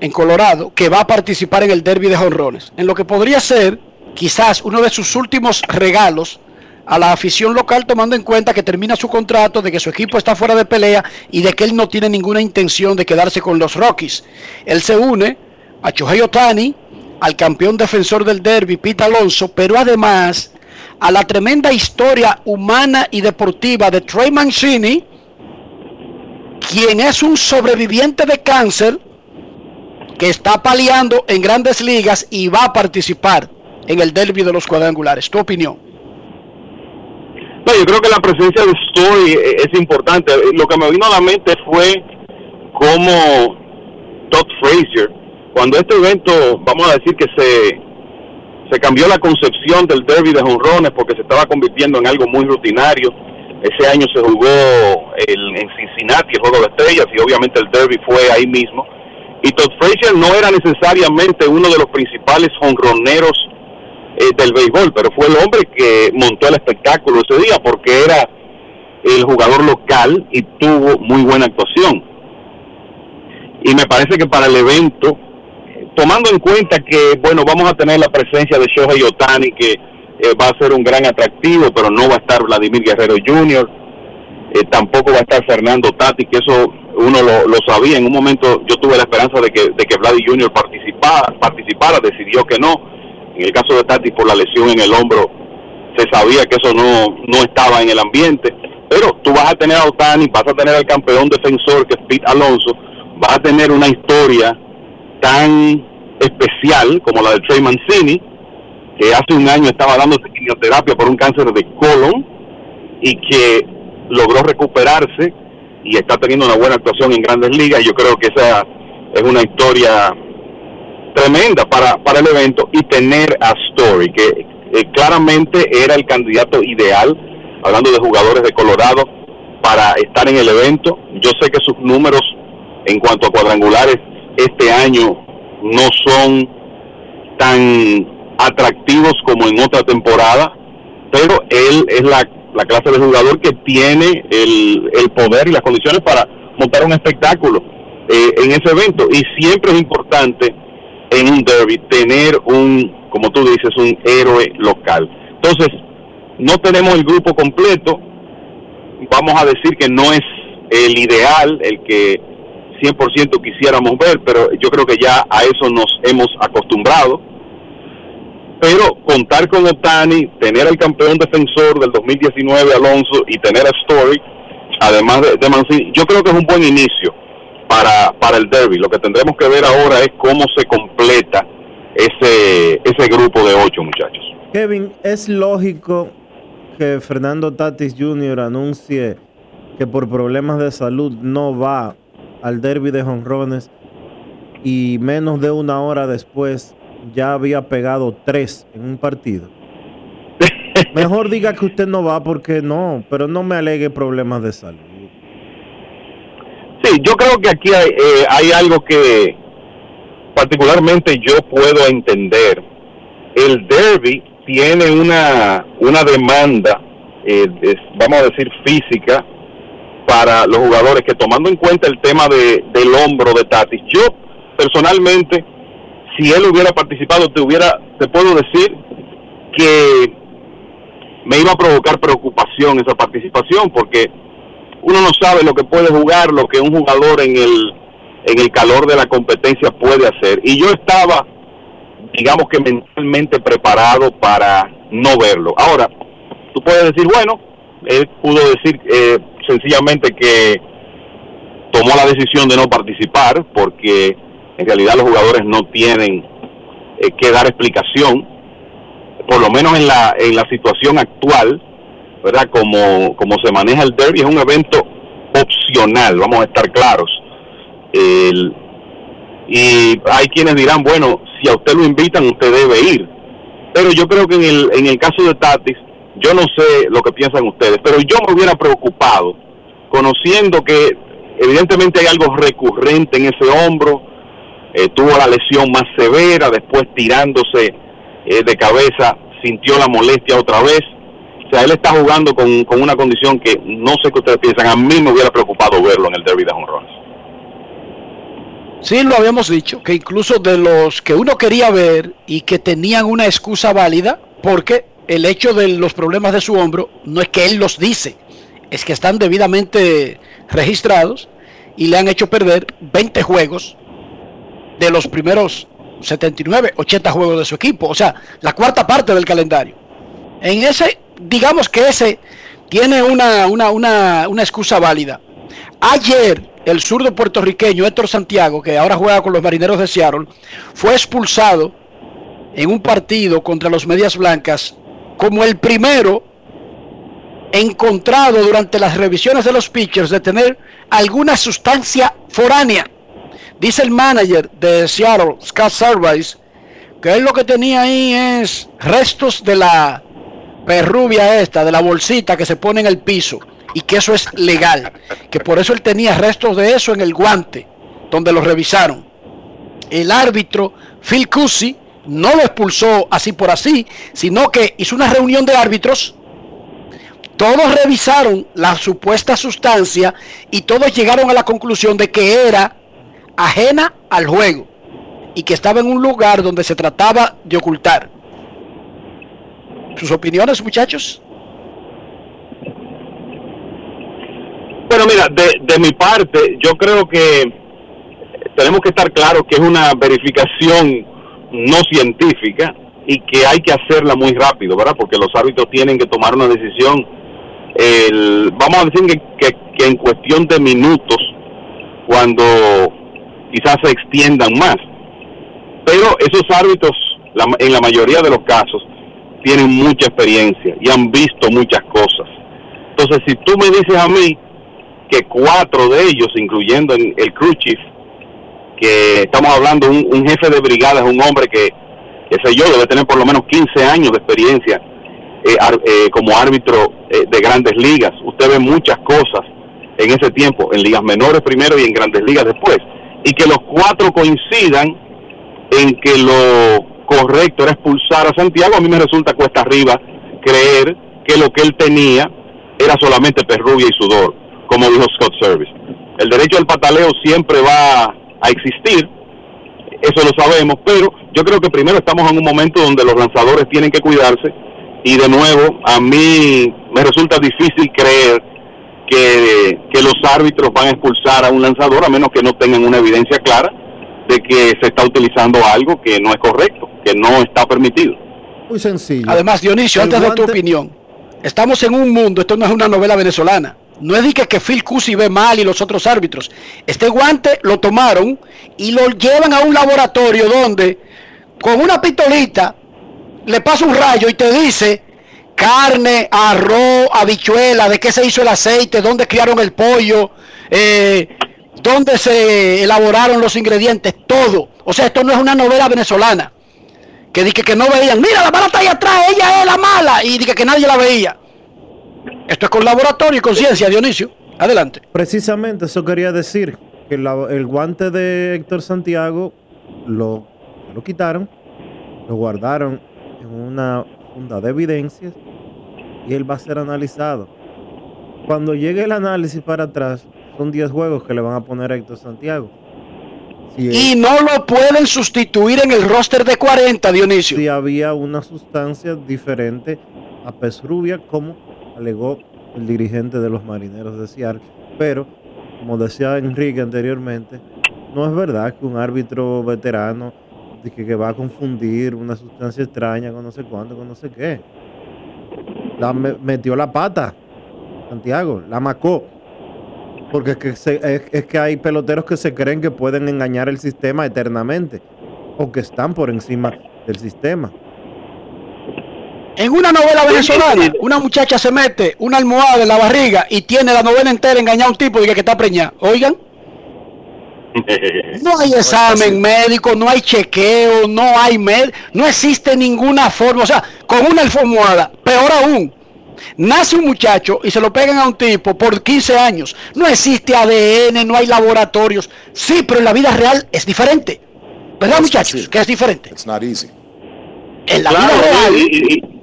en Colorado, que va a participar en el derby de jonrones. En lo que podría ser quizás uno de sus últimos regalos a la afición local, tomando en cuenta que termina su contrato, de que su equipo está fuera de pelea y de que él no tiene ninguna intención de quedarse con los Rockies. Él se une a Shohei Otani, al campeón defensor del derby, Pete Alonso, pero además a la tremenda historia humana y deportiva de Trey Mancini, quien es un sobreviviente de cáncer que está paliando en grandes ligas y va a participar en el derby de los cuadrangulares. ¿Tu opinión? No, yo creo que la presencia de Story es importante. Lo que me vino a la mente fue cómo Todd Frazier, cuando este evento, vamos a decir que se, se cambió la concepción del derby de jonrones porque se estaba convirtiendo en algo muy rutinario. Ese año se jugó el- en Cincinnati el juego de estrellas y obviamente el derby fue ahí mismo. Y Todd Frazier no era necesariamente uno de los principales honroneros eh, del béisbol, pero fue el hombre que montó el espectáculo ese día porque era el jugador local y tuvo muy buena actuación. Y me parece que para el evento, tomando en cuenta que, bueno, vamos a tener la presencia de Shohei Otani, que eh, va a ser un gran atractivo, pero no va a estar Vladimir Guerrero Jr., eh, tampoco va a estar Fernando Tati, que eso uno lo, lo, sabía. En un momento yo tuve la esperanza de que, de que Vladimir Jr. Participara, participara, decidió que no. En el caso de Tati, por la lesión en el hombro, se sabía que eso no, no estaba en el ambiente. Pero tú vas a tener a Otani, vas a tener al campeón defensor que es Pete Alonso, vas a tener una historia tan especial como la de Trey Mancini, que hace un año estaba dándose quimioterapia por un cáncer de colon y que logró recuperarse y está teniendo una buena actuación en grandes ligas. Yo creo que esa es una historia tremenda para, para el evento y tener a Story, que eh, claramente era el candidato ideal, hablando de jugadores de Colorado, para estar en el evento. Yo sé que sus números en cuanto a cuadrangulares este año no son tan atractivos como en otra temporada, pero él es la, la clase de jugador que tiene el, el, poder y las condiciones para montar un espectáculo eh, en ese evento. Y siempre es importante en un derby tener un, como tú dices, un héroe local. Entonces, no tenemos el grupo completo, vamos a decir que no es el ideal, el que 100% quisiéramos ver, pero yo creo que ya a eso nos hemos acostumbrado. Pero contar con Otani, tener al campeón defensor del 2019 Alonso y tener a Story, además de, de Mancini, yo creo que es un buen inicio para, para el derby. Lo que tendremos que ver ahora es cómo se completa ese, ese grupo de ocho muchachos. Kevin, es lógico que Fernando Tatis Jr. anuncie que por problemas de salud no va al derby de jonrones y menos de una hora después ya había pegado tres en un partido. Mejor diga que usted no va porque no, pero no me alegue problemas de salud. Sí, yo creo que aquí hay, eh, hay algo que particularmente yo puedo entender. El derby tiene una, una demanda, eh, vamos a decir, física para los jugadores que tomando en cuenta el tema de, del hombro de Tatis, yo personalmente, si él hubiera participado, te hubiera, te puedo decir que me iba a provocar preocupación esa participación, porque uno no sabe lo que puede jugar, lo que un jugador en el en el calor de la competencia puede hacer. Y yo estaba, digamos que mentalmente preparado para no verlo. Ahora, tú puedes decir, bueno, él pudo decir eh, sencillamente que tomó la decisión de no participar porque en realidad los jugadores no tienen eh, que dar explicación, por lo menos en la, en la situación actual, ¿verdad? Como, como se maneja el derby, es un evento opcional, vamos a estar claros. El, y hay quienes dirán, bueno, si a usted lo invitan, usted debe ir. Pero yo creo que en el, en el caso de Tatis, yo no sé lo que piensan ustedes, pero yo me hubiera preocupado conociendo que evidentemente hay algo recurrente en ese hombro, eh, tuvo la lesión más severa, después tirándose eh, de cabeza sintió la molestia otra vez. O sea, él está jugando con, con, una condición que no sé qué ustedes piensan. A mí me hubiera preocupado verlo en el derby de jonrones. Sí, lo habíamos dicho, que incluso de los que uno quería ver y que tenían una excusa válida, porque el hecho de los problemas de su hombro no es que él los dice, es que están debidamente registrados y le han hecho perder 20 juegos de los primeros 79, 80 juegos de su equipo, o sea, la cuarta parte del calendario. En ese, digamos que ese tiene una, una, una, una excusa válida. Ayer, el zurdo puertorriqueño Héctor Santiago, que ahora juega con los marineros de Seattle, fue expulsado en un partido contra los Medias Blancas como el primero encontrado durante las revisiones de los pitchers de tener alguna sustancia foránea. Dice el manager de Seattle, Scott Service, que él lo que tenía ahí es restos de la perrubia esta, de la bolsita que se pone en el piso, y que eso es legal, que por eso él tenía restos de eso en el guante, donde lo revisaron. el árbitro Phil Cousy no lo expulsó así por así, sino que hizo una reunión de árbitros. Todos revisaron la supuesta sustancia y todos llegaron a la conclusión de que era ajena al juego y que estaba en un lugar donde se trataba de ocultar. ¿Sus opiniones, muchachos? Bueno, mira, de, de mi parte, yo creo que tenemos que estar claros que es una verificación no científica y que hay que hacerla muy rápido, ¿verdad? Porque los árbitros tienen que tomar una decisión, el, vamos a decir que, que, en cuestión de minutos, cuando quizás se extiendan más. Pero esos árbitros, la, en la mayoría de los casos, tienen mucha experiencia y han visto muchas cosas. Entonces, si tú me dices a mí que cuatro de ellos, incluyendo el crew que estamos hablando un, un jefe de brigada, es un hombre que, qué sé yo, debe tener por lo menos 15 años de experiencia eh, eh, como árbitro eh, de grandes ligas. Usted ve muchas cosas en ese tiempo, en ligas menores primero y en grandes ligas después. Y que los cuatro coincidan en que lo correcto era expulsar a Santiago, a mí me resulta cuesta arriba creer que lo que él tenía era solamente perrubia y sudor, como dijo Scott Service. El derecho al pataleo siempre va a existir, eso lo sabemos, pero yo creo que primero estamos en un momento donde los lanzadores tienen que cuidarse y de nuevo a mí me resulta difícil creer que, que los árbitros van a expulsar a un lanzador a menos que no tengan una evidencia clara de que se está utilizando algo que no es correcto, que no está permitido. Muy sencillo. Además, Dionisio, El antes de tu opinión, estamos en un mundo, esto no es una novela venezolana. No es de que, Phil Cousy ve mal y los otros árbitros. Este guante lo tomaron y lo llevan a un laboratorio donde con una pistolita le pasa un rayo y te dice carne, arroz, habichuela, de qué se hizo el aceite, dónde criaron el pollo, eh, dónde se elaboraron los ingredientes, todo. O sea, esto no es una novela venezolana. Que dije que no veían, mira la mala está ahí atrás, ella es la mala, y dije que nadie la veía. Esto es con laboratorio y con ciencia, Dionisio. Adelante. Precisamente eso quería decir, que la- el guante de Héctor Santiago lo, lo quitaron, lo guardaron en una funda de evidencias y él va a ser analizado. Cuando llegue el análisis para atrás, son 10 juegos que le van a poner a Héctor Santiago. Si Y no lo pueden sustituir en el roster de 40, Dionisio. si había una sustancia diferente a pez rubia, como alegó el dirigente de los marineros de Seattle. Pero, como decía Enrique anteriormente, no es verdad que un árbitro veterano que, que va a confundir una sustancia extraña con no sé cuánto, con no sé qué. La me- metió la pata, Santiago, la macó. Porque es que, se- es que hay peloteros que se creen que pueden engañar el sistema eternamente o que están por encima del sistema. En una novela venezolana, una muchacha se mete una almohada en la barriga y tiene la novela entera engañada a un tipo y que está preñada. Oigan, no hay examen médico, no hay chequeo, no hay med, no existe ninguna forma, o sea, con una almohada, peor aún, nace un muchacho y se lo pegan a un tipo por 15 años, no existe ADN, no hay laboratorios, sí, pero en la vida real es diferente, ¿verdad muchachos? Que es diferente. It's not easy. En la Claro, vida real, y- y-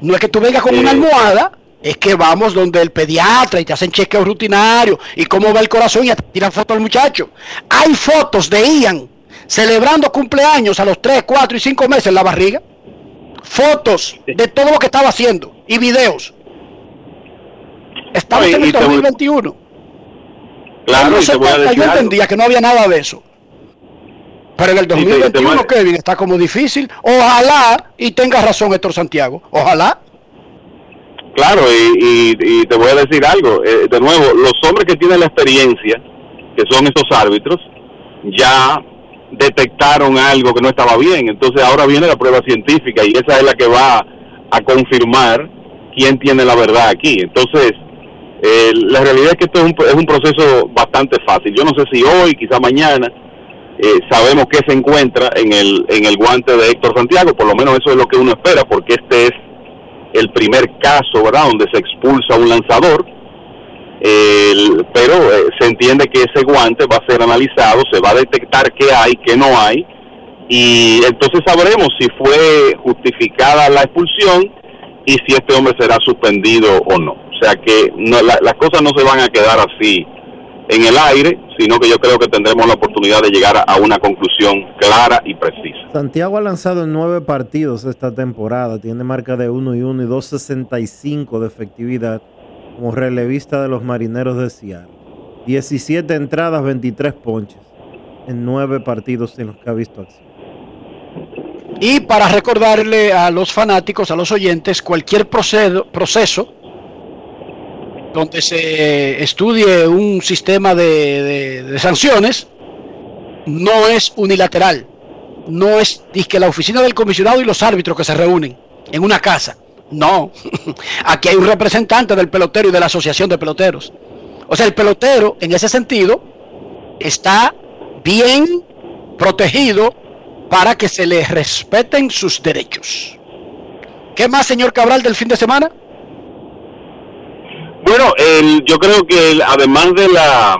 no es que tú vengas con Eh. una almohada, es que vamos donde el pediatra y te hacen chequeo rutinario y cómo va el corazón y te tiran fotos al muchacho. Hay fotos de Ian celebrando cumpleaños a los 3, 4 y 5 meses en la barriga. Fotos de todo lo que estaba haciendo y videos. Estamos en el y te voy- 2021. Claro, En y los te voy a 70 decir yo entendía que no había nada de eso. Pero en el te- te 2021, voy a- Kevin, está como difícil. Ojalá, y tenga razón Héctor Santiago, ojalá. Claro, y, y- y te voy a decir algo. eh, de nuevo, los hombres que tienen la experiencia, que son estos árbitros, ya detectaron algo que no estaba bien. Entonces ahora viene la prueba científica y esa es la que va a confirmar quién tiene la verdad aquí. Entonces, eh, la realidad es que esto es un, es un proceso bastante fácil. Yo no sé si hoy, quizá mañana, eh, sabemos qué se encuentra en el, en el guante de Héctor Santiago. Por lo menos eso es lo que uno espera, porque este es el primer caso, ¿verdad?, donde se expulsa un lanzador. El- pero eh, se entiende que ese guante va a ser analizado, se va a detectar qué hay, qué no hay, y entonces sabremos si fue justificada la expulsión y si este hombre será suspendido o no. O sea que no, la- las cosas no se van a quedar así en el aire, sino que yo creo que tendremos la oportunidad de llegar a- una conclusión clara y precisa. Santiago ha lanzado en nueve partidos esta temporada. Tiene marca de 1 y 1 y 2.65 de efectividad como relevista de los marineros de Seattle. 17 entradas, 23 ponches en nueve partidos en los que ha visto acción. Y para recordarle a los fanáticos, a los oyentes, cualquier procedo- proceso donde se estudie un sistema de, sanciones no es unilateral. No es que la oficina del comisionado y los árbitros que se reúnen en una casa. No. Aquí hay un representante del pelotero y de la asociación de peloteros. O sea, el pelotero, en ese sentido, está bien protegido para que se le respeten sus derechos. ¿Qué más, señor Cabral, del fin de semana? Bueno, el- yo creo que el- además de la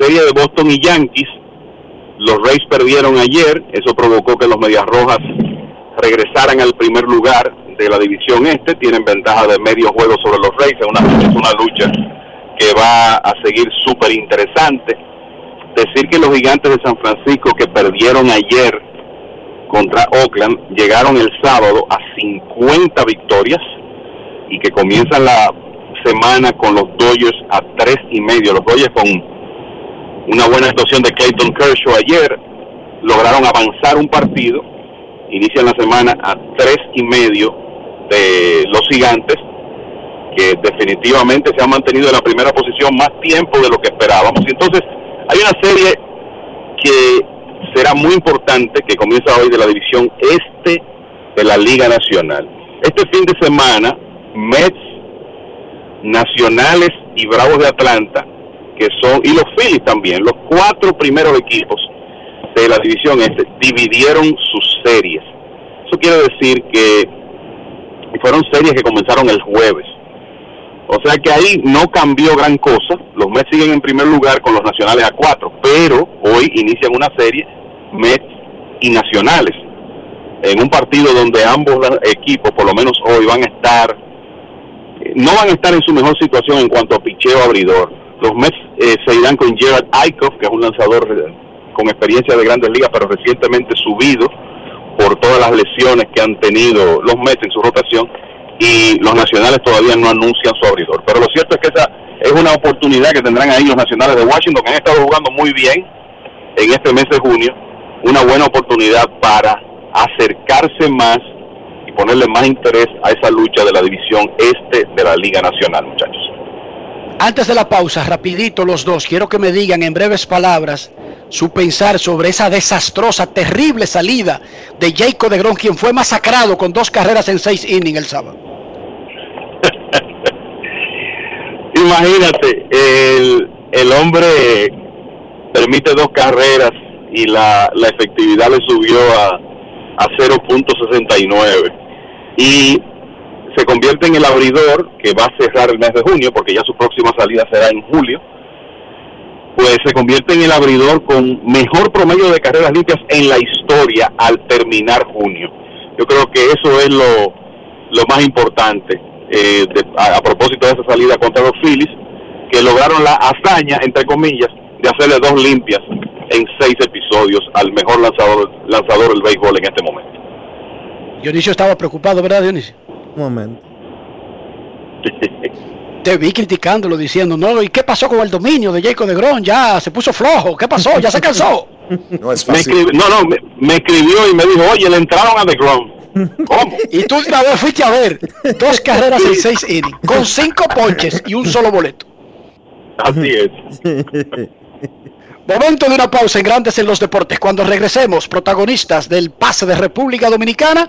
serie de Boston y Yankees, los Rays perdieron ayer, eso provocó que los Medias Rojas regresaran al primer lugar de la división este, tienen ventaja de medio juego sobre los Rays, es una, es una lucha que va a seguir súper interesante. Decir que los gigantes de San Francisco que perdieron ayer contra Oakland llegaron el sábado a 50 victorias y que comienzan la semana con los Dodgers a tres y medio. Los Dodgers con una buena actuación de Clayton Kershaw ayer lograron avanzar un partido, inician la semana a tres y medio de los gigantes, que definitivamente se han mantenido en la primera posición más tiempo de lo que esperábamos. Y entonces hay una serie que será muy importante que comienza hoy de la división este de la Liga Nacional. Este fin de semana, Mets, Nacionales y Bravos de Atlanta, que son, y los Phillies también, los cuatro primeros equipos de la división este, dividieron sus series. Eso quiere decir que fueron series que comenzaron el jueves. O sea que ahí no cambió gran cosa. Los Mets siguen en primer lugar con los Nacionales a cuatro, pero hoy inician una serie Mets y Nacionales en un partido donde ambos equipos, por lo menos hoy, van a estar no van a estar en su mejor situación en cuanto a picheo abridor. Los Mets eh, se irán con Gerard Eichhoff, que es un lanzador eh, con experiencia de grandes ligas, pero recientemente subido por todas las lesiones que han tenido los Mets en su rotación y los nacionales todavía no anuncian su abridor. Pero lo cierto es que esa es una oportunidad que tendrán ahí los nacionales de Washington, que han estado jugando muy bien en este mes de junio, una buena oportunidad para acercarse más ponerle más interés a esa lucha de la división este de la Liga Nacional, muchachos. Antes de la pausa, rapidito los dos, quiero que me digan en breves palabras su pensar sobre esa desastrosa, terrible salida de Jacob de Grom, quien fue masacrado con dos carreras en seis innings el sábado. Imagínate, el, el hombre permite dos carreras y la, la efectividad le subió a, a 0.69 y se convierte en el abridor que va a cerrar el mes de junio porque ya su próxima salida será en julio pues se convierte en el abridor con mejor promedio de carreras limpias en la historia al terminar junio. Yo creo que eso es lo, lo más importante eh, de- a, a propósito de esa salida contra los Phillies, que lograron la hazaña, entre comillas, de hacerle dos limpias en seis episodios al mejor lanzador, lanzador del béisbol en este momento. Dionisio estaba preocupado, ¿verdad, Dionisio? Un momento. Te vi criticándolo, diciendo, no, ¿y qué pasó con el dominio de Jacob de Grom? Ya se puso flojo, ¿qué pasó? ¿Ya se cansó? No es Me fácil. no, no, me, me escribió y me dijo, oye, le entraron a The Grom. ¿Cómo? Y tú de una vez fuiste a ver dos carreras en seis innings, con cinco ponches y un solo boleto. Así es. Momento de una pausa en Grandes en los Deportes. Cuando regresemos, protagonistas del pase de República Dominicana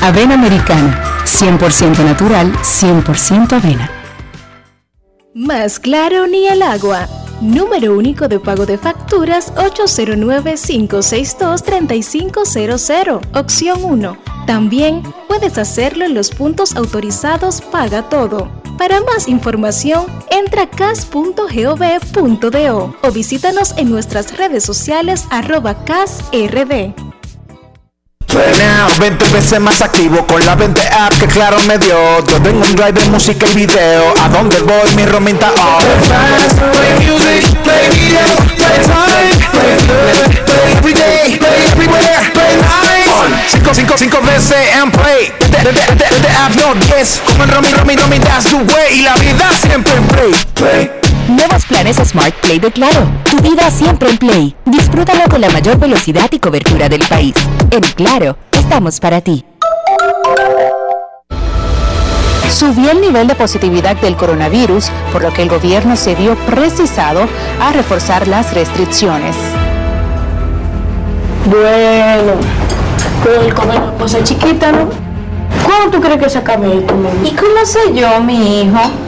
Avena Americana, 100% natural, 100% avena. Más claro ni el agua. Número único de pago de facturas 809-562-3500, opción 1. También puedes hacerlo en los puntos autorizados Paga Todo. Para más información, entra a cas.gov.do o visítanos en nuestras redes sociales arroba casrd. Now, 20 veces más activo con la 20 app que claro me dio. Yo tengo un drive de música y video. A donde voy mi romita off. Play music, play video, play time, play good, play every day, play everywhere, play live. On 5, 5, 5 veces and play. The, the, the, the, the app no 10. Como el Romy, Romy, Romy, that's the way. Y la vida siempre en play, play. Nuevos planes Smart Play de Claro. Tu vida siempre en Play. Disfrútalo con la mayor velocidad y cobertura del país. En Claro, estamos para ti. Subió el nivel de positividad del coronavirus, por lo que el gobierno se vio precisado a reforzar las restricciones. Bueno, con el comer cosa chiquita, ¿no? ¿Cuándo tú crees que se acabe esto? ¿Y cómo sé yo, mi hijo?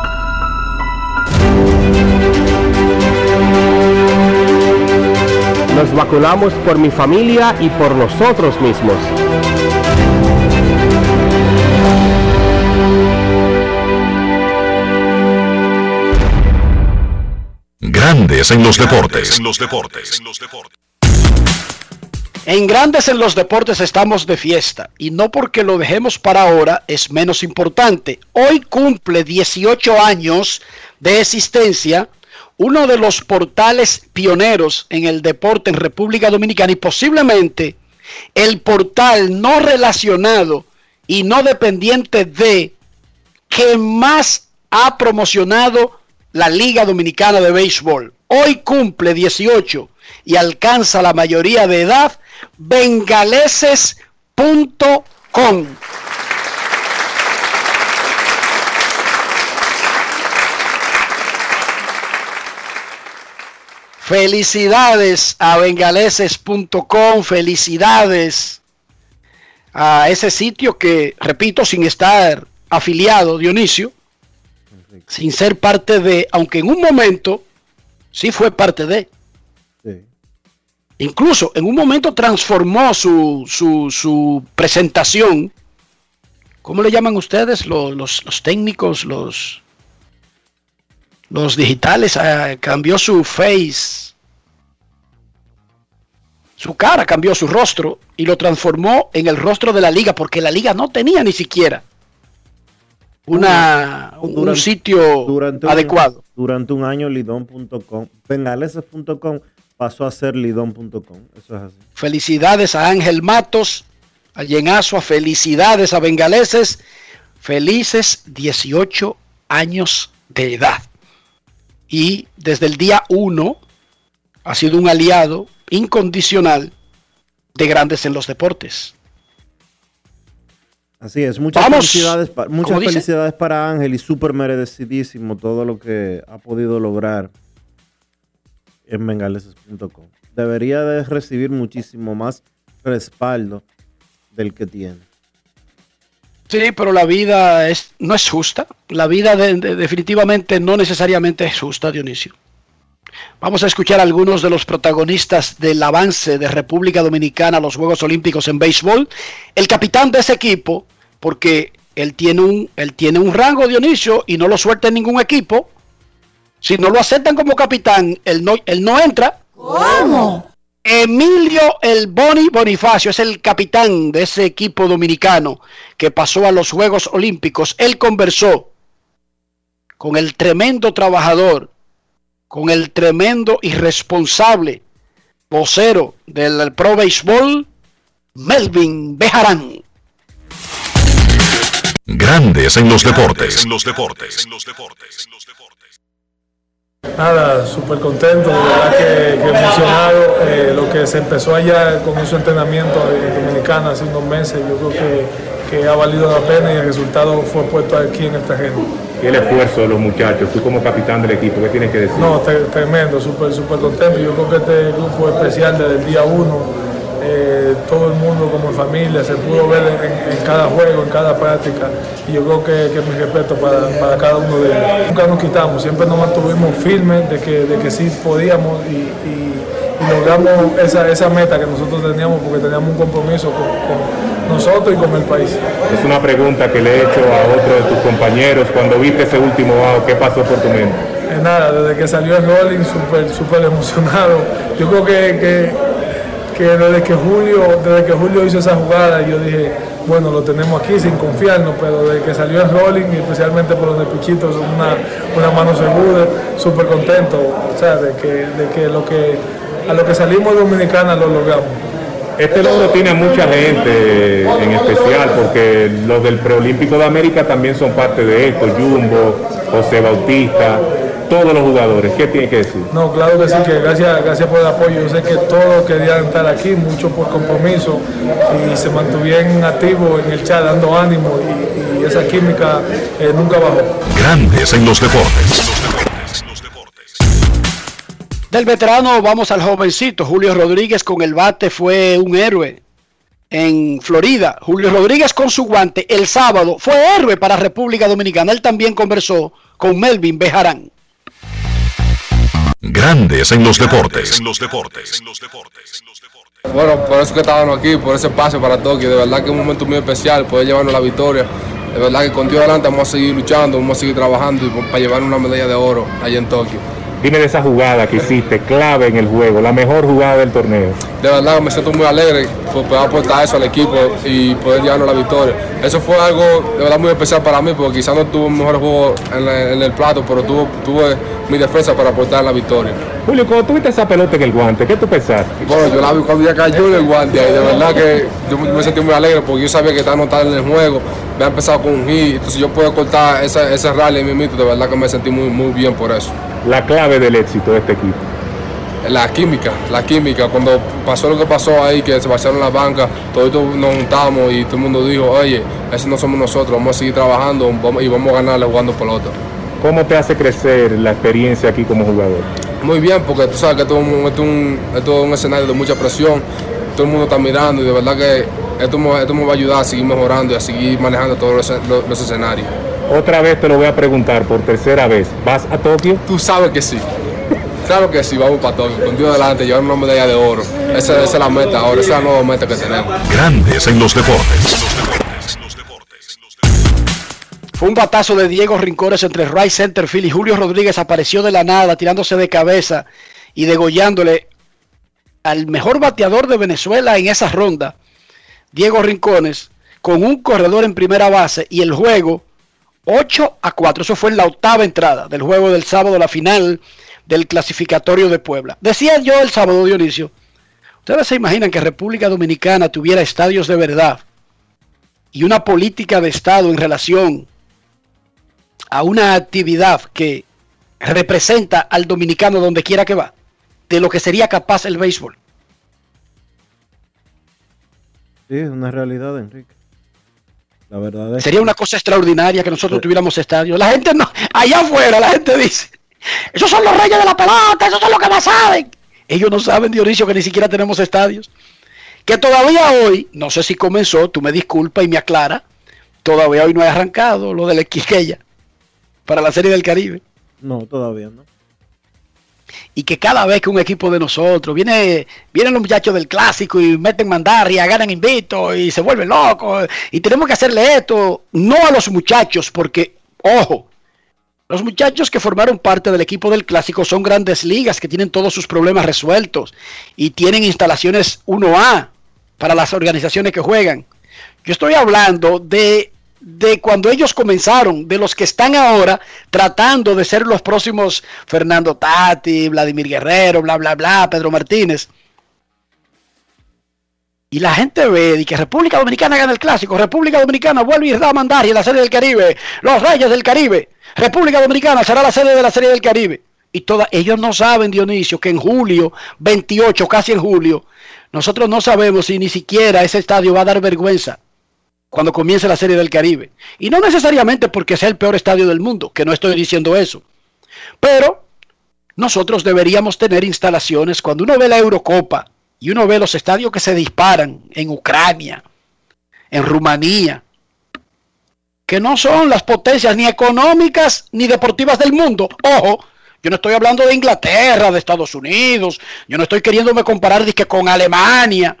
Nos vacunamos por mi familia y por nosotros mismos. Grandes en los deportes. En Grandes en los Deportes estamos de fiesta y no porque lo dejemos para ahora es menos importante. Hoy cumple 18 años de existencia uno de los portales pioneros en el deporte en República Dominicana y posiblemente el portal no relacionado y no dependiente de que más ha promocionado la Liga Dominicana de Béisbol. Hoy cumple 18 y alcanza la mayoría de edad bengaleses.com. Felicidades a bengaleses.com, felicidades a ese sitio que, repito, sin estar afiliado, Dionisio, sin ser parte de, aunque en un momento sí fue parte de. Incluso en un momento transformó su, su, su presentación. ¿Cómo le llaman ustedes? Los, los, los técnicos, los, los digitales. ah, cambió su face. Su cara cambió su rostro y lo transformó en el rostro de la liga porque la liga no tenía ni siquiera una, un, sitio durante un- adecuado. durante un año, lidón.com, bengaleses.com pasó a ser lidón.com. Eso es así. Felicidades a Ángel Matos, a Yenazua, felicidades a Bengaleses, felices 18 años de edad. Y desde el día 1 ha sido un aliado incondicional de grandes en los deportes. Así es, muchas Vamos. felicidades, muchas dice. felicidades para Ángel y súper merecidísimo todo lo que ha podido lograr en bengaleses.com. Debería de recibir muchísimo más respaldo del que tiene. Sí, pero la vida es, no es justa. La vida de- de- definitivamente no necesariamente es justa, Dionisio. Vamos a escuchar a algunos de los protagonistas del avance de República Dominicana a los Juegos Olímpicos en béisbol. El capitán de ese equipo, porque él tiene un, él tiene un rango, Dionisio, y no lo suelta en ningún equipo. Si no lo aceptan como capitán, él no, él no entra. ¿Cómo? Emilio El Boni Bonifacio es el capitán de ese equipo dominicano que pasó a los Juegos Olímpicos. Él conversó con el tremendo trabajador, con el tremendo irresponsable vocero del Pro Baseball, Melvin Bejarán. Grandes en los deportes. En los deportes. Nada, súper contento, de verdad que, que emocionado. Eh, lo que se empezó allá con ese entrenamiento en Dominicana hace unos meses, yo creo que, que ha valido la pena y el resultado fue puesto aquí en el terreno. Y el esfuerzo de los muchachos, tú como capitán del equipo, ¿qué tienes que decir? No, te- tremendo, súper, súper contento. Yo creo que este grupo especial desde el día uno, eh, todo el mundo como familia, se pudo ver en, en cada juego, en cada práctica. Y yo creo que, que mi respeto para, para cada uno de ellos. Nunca nos quitamos, siempre nos mantuvimos firmes de que, de que sí podíamos y, y- y logramos esa, esa meta que nosotros teníamos porque teníamos un compromiso con, con nosotros y con el país. Es una pregunta que le he hecho a otro de tus compañeros. Cuando viste ese último out, ¿qué pasó por tu mente? Eh, nada, desde que salió el rolling, súper súper emocionado. Yo creo que, que, que desde que Julio, desde que Julio hizo esa jugada, yo dije, bueno, lo tenemos aquí sin confiarnos, pero desde que salió el rolling, especialmente por los de Pichitos, una, una mano segura, súper contento. O sea, de que, de que lo que a lo que salimos Dominicana lo logramos. Este logro tiene mucha gente en especial porque los del Preolímpico de América también son parte de esto, Jumbo, José Bautista, todos los jugadores. ¿Qué tiene que decir? No, claro que sí, que gracias, gracias por el apoyo. Yo sé que todos querían estar aquí, mucho por compromiso y se mantuvieron activos en el chat dando ánimo y, y esa química eh, nunca bajó. Grandes en los deportes. Del veterano vamos al jovencito. Julio Rodríguez con el bate fue un héroe en Florida. Julio Rodríguez con su guante el sábado fue héroe para República Dominicana. Él también conversó con Melvin Bejarán. Grandes en los deportes. En los deportes. Bueno, por eso que estábamos aquí, por ese pase para Tokio. De verdad que es un momento muy especial, poder llevarnos la victoria. De verdad que con Dios adelante vamos a seguir luchando, vamos a seguir trabajando y para llevar una medalla de oro allá en Tokio. Dime de esa jugada que hiciste, clave en el juego, la mejor jugada del torneo. De verdad me siento muy alegre por poder aportar eso al equipo y poder llevarnos la victoria. Eso fue algo de verdad muy especial para mí porque quizás no tuve un mejor juego en, la- en el plato, pero tuve, tuve mi defensa para aportar la victoria. Julio, cuando tuviste esa pelota en el guante, ¿qué tú pensaste? Bueno, yo la vi cuando ya cayó en el guante y de verdad que yo me me sentí muy alegre porque yo sabía que estaba anotado en el juego, había empezado con un hit, entonces yo puedo cortar esa, ese rally en mi mito, de verdad que me sentí muy, muy bien por eso. La clave del éxito de este equipo. La química, la química, cuando pasó lo que pasó ahí, que se vaciaron las bancas, todos nos juntamos y todo el mundo dijo, oye, ese no somos nosotros, vamos a seguir trabajando y vamos a ganarle jugando pelota. ¿Cómo te hace crecer la experiencia aquí como jugador? Muy bien, porque tú sabes que esto es un, esto es un, escenario de mucha presión, todo el mundo está mirando y de verdad que esto me, esto me va a ayudar a seguir mejorando y a seguir manejando todos los, los- los escenarios. Otra vez te lo voy a preguntar por tercera vez. ¿Vas a Tokio? Tú sabes que sí. Claro que sí, vamos para Tokio, con Dios adelante, llevar una medalla de oro. Esa, esa es la meta ahora, esa es la nueva meta que tenemos. Grandes en los deportes. Fue un batazo de Diego Rincones entre right center field y Julio Rodríguez apareció de la nada tirándose de cabeza y degollándole al mejor bateador de Venezuela en esa ronda, Diego Rincones, con un corredor en primera base y el juego 8 a 4. Eso fue en la octava entrada del juego del sábado, la final del clasificatorio de Puebla. Decía yo el sábado, Dionisio, ustedes se imaginan que República Dominicana tuviera estadios de verdad y una política de Estado en relación a una actividad que representa al dominicano donde quiera que va, de lo que sería capaz el béisbol. Sí, es una realidad, Enrique. La verdad es Sería una cosa extraordinaria que nosotros tuviéramos estadios. La gente no, allá afuera la gente dice, esos son los reyes de la pelota, esos son los que más saben. Ellos no saben, Dionisio, que ni siquiera tenemos estadios. Que todavía hoy, no sé si comenzó, tú me disculpas y me aclara, todavía hoy no he arrancado lo de la Quisqueya para la Serie del Caribe. No, todavía no. Y que cada vez que un equipo de nosotros viene, vienen los muchachos del clásico y meten mandarria, ganan invito y se vuelven locos y tenemos que hacerle esto, no a los muchachos, porque, ojo, los muchachos que formaron parte del equipo del clásico son grandes ligas que tienen todos sus problemas resueltos y tienen instalaciones 1A para las organizaciones que juegan. Yo estoy hablando de, de cuando ellos comenzaron, de los que están ahora tratando de ser los próximos Fernando Tati, Vladimir Guerrero, bla, bla, bla, Pedro Martínez. y la gente ve y que República Dominicana gana el clásico, República Dominicana vuelve y a mandar y la serie del Caribe, los Reyes del Caribe, República Dominicana será la sede de la serie del Caribe. Y toda, ellos no saben, Dionisio, que en julio 28, casi en julio, nosotros no sabemos si ni siquiera ese estadio va a dar vergüenza cuando comience la serie del Caribe. Y no necesariamente porque sea el peor estadio del mundo, que no estoy diciendo eso. Pero nosotros deberíamos tener instalaciones cuando uno ve la Eurocopa y uno ve los estadios que se disparan en Ucrania, en Rumanía, que no son las potencias ni económicas ni deportivas del mundo. Ojo, yo no estoy hablando de Inglaterra, de Estados Unidos, yo no estoy queriéndome comparar con Alemania.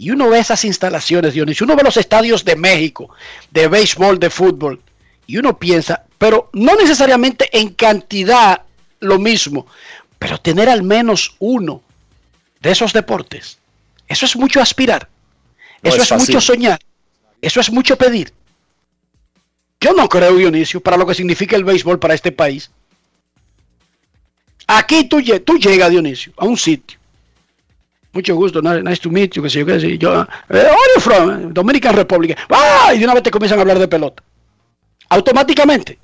Y uno ve esas instalaciones, Dionisio, uno ve los estadios de México, de béisbol, de fútbol, y uno piensa, pero no necesariamente en cantidad lo mismo, pero tener al menos uno de esos deportes, eso es mucho aspirar, eso es, mucho soñar, eso es mucho pedir. Yo no creo, Dionisio, para lo que significa el béisbol para este país. Aquí tú, tú llegas, Dionisio, a un sitio. Mucho gusto, nice to meet you, que sé yo, qué sé yo. Eh, you from? Dominican Republic. ¡Ah! Y de una vez te comienzan a hablar de pelota. Automáticamente.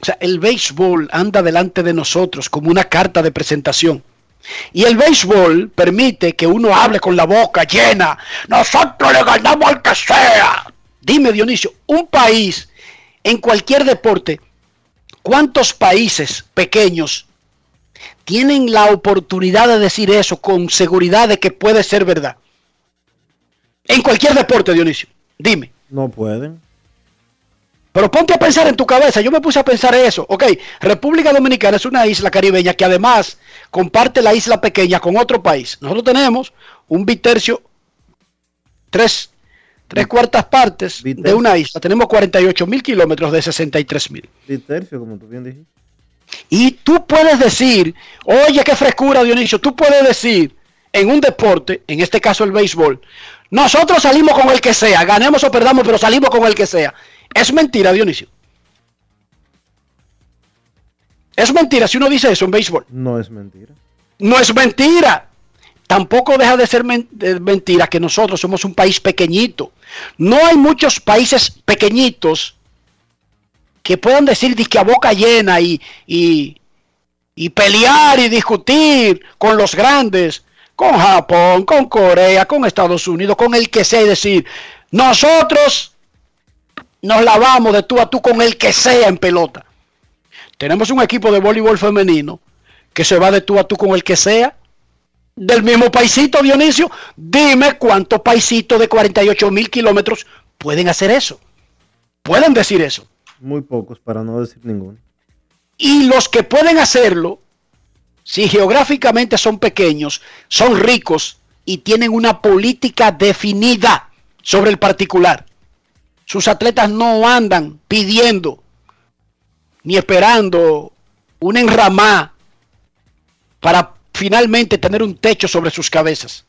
O sea, el béisbol anda delante de nosotros como una carta de presentación. Y el béisbol permite que uno hable con la boca llena. Nosotros le ganamos al que sea. Dime, Dionisio, un país en cualquier deporte ¿Cuántos países pequeños tienen la oportunidad de decir eso con seguridad de que puede ser verdad? En cualquier deporte, Dionisio. Dime. No pueden. Pero ponte a pensar en tu cabeza. Yo me puse a pensar eso. Ok, República Dominicana es una isla caribeña que además comparte la isla pequeña con otro país. Nosotros tenemos un bitercio, tres tres cuartas partes de una isla. Tenemos 48 mil kilómetros de 63 mil. como tú bien dijiste. Y tú puedes decir, oye, qué frescura, Dionisio, tú puedes decir en un deporte, en este caso el béisbol, nosotros salimos con el que sea, ganemos o perdamos, pero salimos con el que sea. Es mentira, Dionisio. Es mentira si uno dice eso en béisbol. No es mentira. No es mentira. Tampoco deja de ser mentira que nosotros somos un país pequeñito. No hay muchos países pequeñitos que puedan decir que a boca llena y, y, y pelear y discutir con los grandes, con Japón, con Corea, con Estados Unidos, con el que sea y decir, nosotros nos lavamos de tú a tú con el que sea en pelota. Tenemos un equipo de voleibol femenino que se va de tú a tú con el que sea del mismo paisito, Dionisio. Dime cuántos paisitos de 48 mil kilómetros pueden hacer eso. Pueden decir eso. Muy pocos, para no decir ninguno. Y los que pueden hacerlo, si geográficamente son pequeños, son ricos y tienen una política definida sobre el particular. Sus atletas no andan pidiendo ni esperando un enramá para finalmente tener un techo sobre sus cabezas.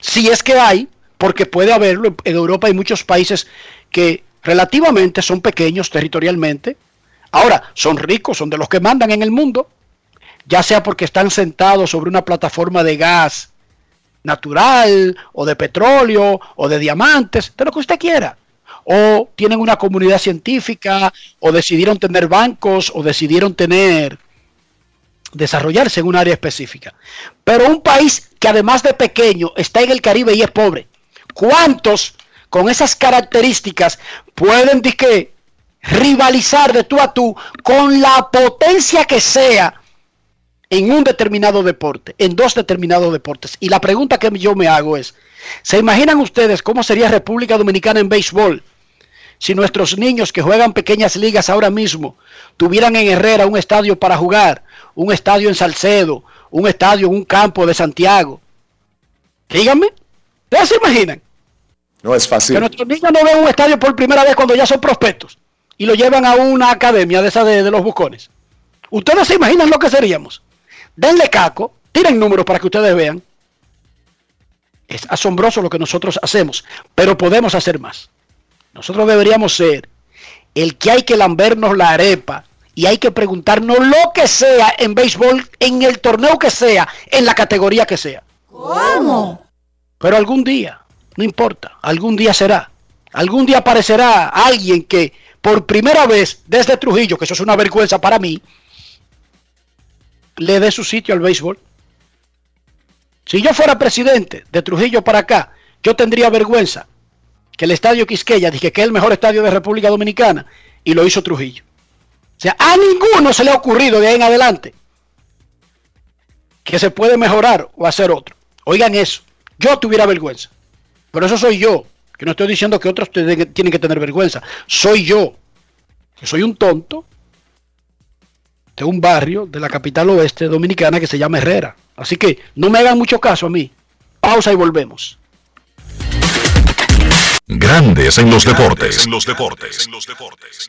Si es que hay, porque puede haberlo, en Europa hay muchos países que relativamente son pequeños territorialmente. Ahora, son ricos, son de los que mandan en el mundo, ya sea porque están sentados sobre una plataforma de gas natural o de petróleo o de diamantes, de lo que usted quiera. O tienen una comunidad científica, o decidieron tener bancos, o decidieron tener desarrollarse en un área específica. Pero un país que además de pequeño está en el Caribe y es pobre, ¿cuántos con esas características pueden que, rivalizar de tú a tú con la potencia que sea en un determinado deporte, en dos determinados deportes? Y la pregunta que yo me hago es, ¿se imaginan ustedes cómo sería República Dominicana en béisbol? Si nuestros niños que juegan pequeñas ligas ahora mismo tuvieran en Herrera un estadio para jugar, un estadio en Salcedo, un estadio en un campo de Santiago. Díganme, ¿ustedes se imaginan? No es fácil. Que nuestros niños no ven un estadio por primera vez cuando ya son prospectos y lo llevan a una academia de esa de, de los bucones. ¿Ustedes se imaginan lo que seríamos? Denle caco, tiren números para que ustedes vean. Es asombroso lo que nosotros hacemos, pero podemos hacer más. Nosotros deberíamos ser el que hay que lambernos la arepa y hay que preguntarnos lo que sea en béisbol, en el torneo que sea, en la categoría que sea. ¿Cómo? Pero algún día, no importa, algún día será. Algún día aparecerá alguien que por primera vez desde Trujillo, que eso es una vergüenza para mí, le dé su sitio al béisbol. Si yo fuera presidente de Trujillo para acá, yo tendría vergüenza que el estadio Quisqueya dije que es el mejor estadio de República Dominicana y lo hizo Trujillo. O sea, a ninguno se le ha ocurrido de ahí en adelante que se puede mejorar o hacer otro. Oigan eso, yo tuviera vergüenza. Pero eso soy yo. Que no estoy diciendo que otros tienen que tener vergüenza. Soy yo. Que soy un tonto de un barrio de la capital oeste dominicana que se llama Herrera. Así que no me hagan mucho caso a mí. Pausa y volvemos. Grandes en los deportes. En los deportes. En los deportes.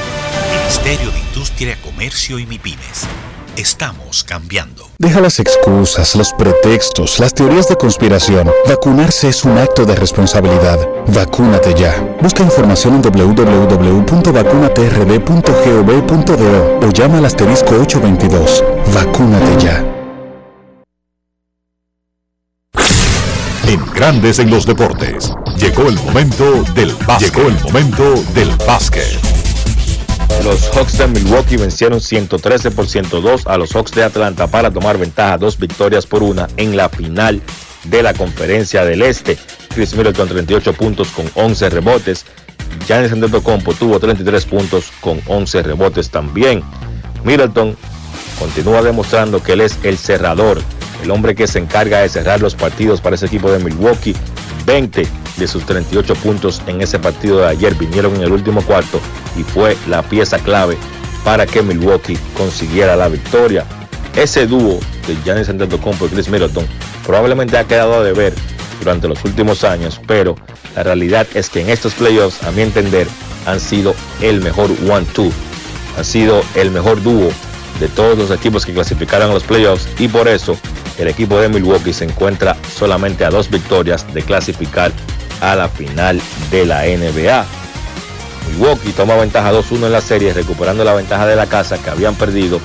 Ministerio de Industria, Comercio y MIPIMES. Estamos cambiando. Deja las excusas, los pretextos, las teorías de conspiración. Vacunarse es un acto de responsabilidad. Vacúnate ya. Busca información en www.vacunatrd.gov.do o llama al asterisco 822. Vacúnate ya. En Grandes en los Deportes. Llegó el momento del básquet. Llegó el momento del básquet. Los Hawks de Milwaukee vencieron 113 por 102 a los Hawks de Atlanta para tomar ventaja dos victorias por una en la final de la conferencia del Este. Chris Middleton 38 puntos con 11 rebotes. Giannis Antetokounmpo tuvo 33 puntos con 11 rebotes también. Middleton continúa demostrando que él es el cerrador, el hombre que se encarga de cerrar los partidos para ese equipo de Milwaukee. 20 de sus 38 puntos en ese partido de ayer vinieron en el último cuarto y fue la pieza clave para que Milwaukee consiguiera la victoria. Ese dúo de Giannis Antetokounmpo y Chris Middleton probablemente ha quedado de ver durante los últimos años, pero la realidad es que en estos playoffs, a mi entender, han sido el mejor one-two, han sido el mejor dúo de todos los equipos que clasificaron a los playoffs y por eso el equipo de Milwaukee se encuentra solamente a dos victorias de clasificar a la final de la NBA. Milwaukee toma ventaja 2-1 en la serie, recuperando la ventaja de la casa que habían perdido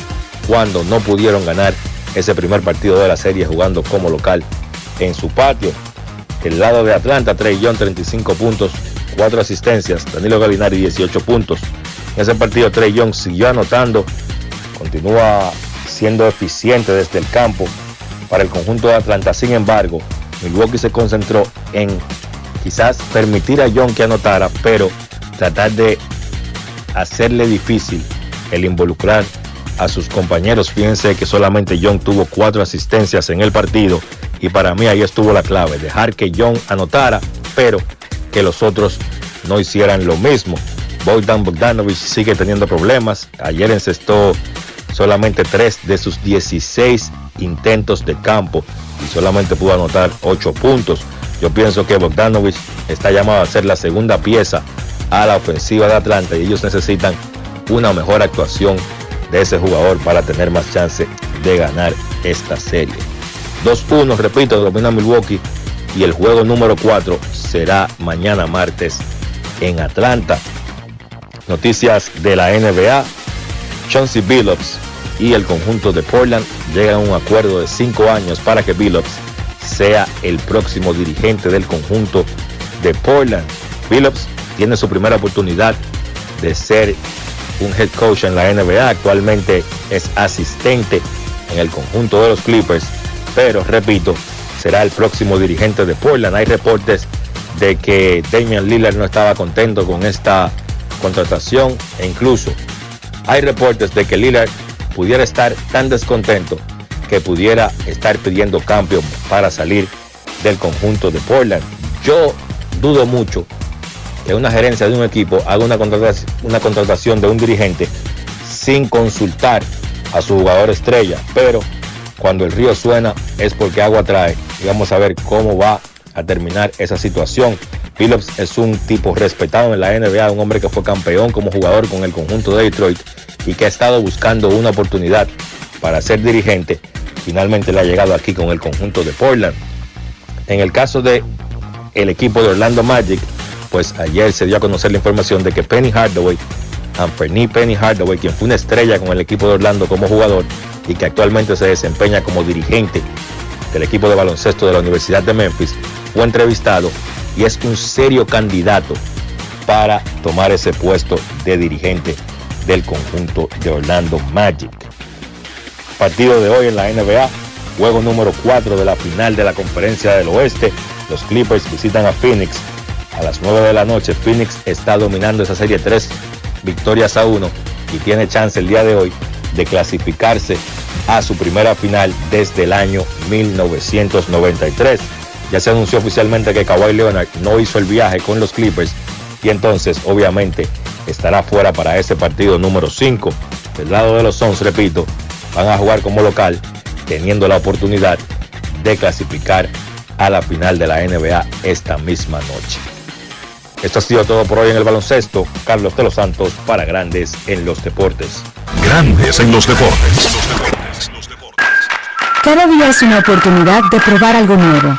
cuando no pudieron ganar ese primer partido de la serie jugando como local en su patio. El lado de Atlanta, Trey Young 35 puntos, 4 asistencias, Danilo Galinari 18 puntos. En ese partido Trey Young siguió anotando, continúa siendo eficiente desde el campo para el conjunto de Atlanta. Sin embargo, Milwaukee se concentró en quizás permitir a Young que anotara, pero tratar de hacerle difícil el involucrar a sus compañeros. Fíjense que solamente Young tuvo cuatro asistencias en el partido y para mí ahí estuvo la clave, dejar que Young anotara, pero que los otros no hicieran lo mismo. Bogdan Bogdanovich sigue teniendo problemas. Ayer encestó solamente tres de sus 16 intentos de campo y solamente pudo anotar 8 puntos. Yo pienso que Bogdanovich está llamado a ser la segunda pieza a la ofensiva de Atlanta y ellos necesitan una mejor actuación de ese jugador para tener más chance de ganar esta serie. 2-1, repito, domina Milwaukee y el juego número 4 será mañana martes en Atlanta. Noticias de la NBA. Chauncey Billups y el conjunto de Portland llegan a un acuerdo de cinco años para que Billups sea el próximo dirigente del conjunto de Portland. Billups tiene su primera oportunidad de ser un head coach en la NBA. Actualmente es asistente en el conjunto de los Clippers, pero repito, será el próximo dirigente de Portland. Hay reportes de que Damian Lillard no estaba contento con esta contratación e incluso hay reportes de que Lillard pudiera estar tan descontento que pudiera estar pidiendo cambio para salir del conjunto de Portland. Yo dudo mucho que una gerencia de un equipo haga una contratación, de un dirigente sin consultar a su jugador estrella, pero cuando el río suena es porque agua trae y vamos a ver cómo va a terminar esa situación. Phillips es un tipo respetado en la NBA, un hombre que fue campeón como jugador con el conjunto de Detroit y que ha estado buscando una oportunidad para ser dirigente. Finalmente le ha llegado aquí con el conjunto de Portland. En el caso de el equipo de Orlando Magic, pues ayer se dio a conocer la información de que Penny Hardaway, Anthony Penny Hardaway, quien fue una estrella con el equipo de Orlando como jugador y que actualmente se desempeña como dirigente del equipo de baloncesto de la Universidad de Memphis, fue entrevistado y es un serio candidato para tomar ese puesto de dirigente del conjunto de Orlando Magic. Partido de hoy en la NBA, juego número 4 de la final de la conferencia del oeste. Los Clippers visitan a Phoenix a las 9 de la noche. Phoenix está dominando esa serie 3 victorias a 1 y tiene chance el día de hoy de clasificarse a su primera final desde el año 1993. Ya se anunció oficialmente que Kawhi Leonard no hizo el viaje con los Clippers y entonces obviamente estará fuera para ese partido número 5. Del lado de los Suns, repito, van a jugar como local, teniendo la oportunidad de clasificar a la final de la NBA esta misma noche. Esto ha sido todo por hoy en el baloncesto. Carlos de los Santos para Grandes en los Deportes. Grandes en los Deportes. Cada día es una oportunidad de probar algo nuevo.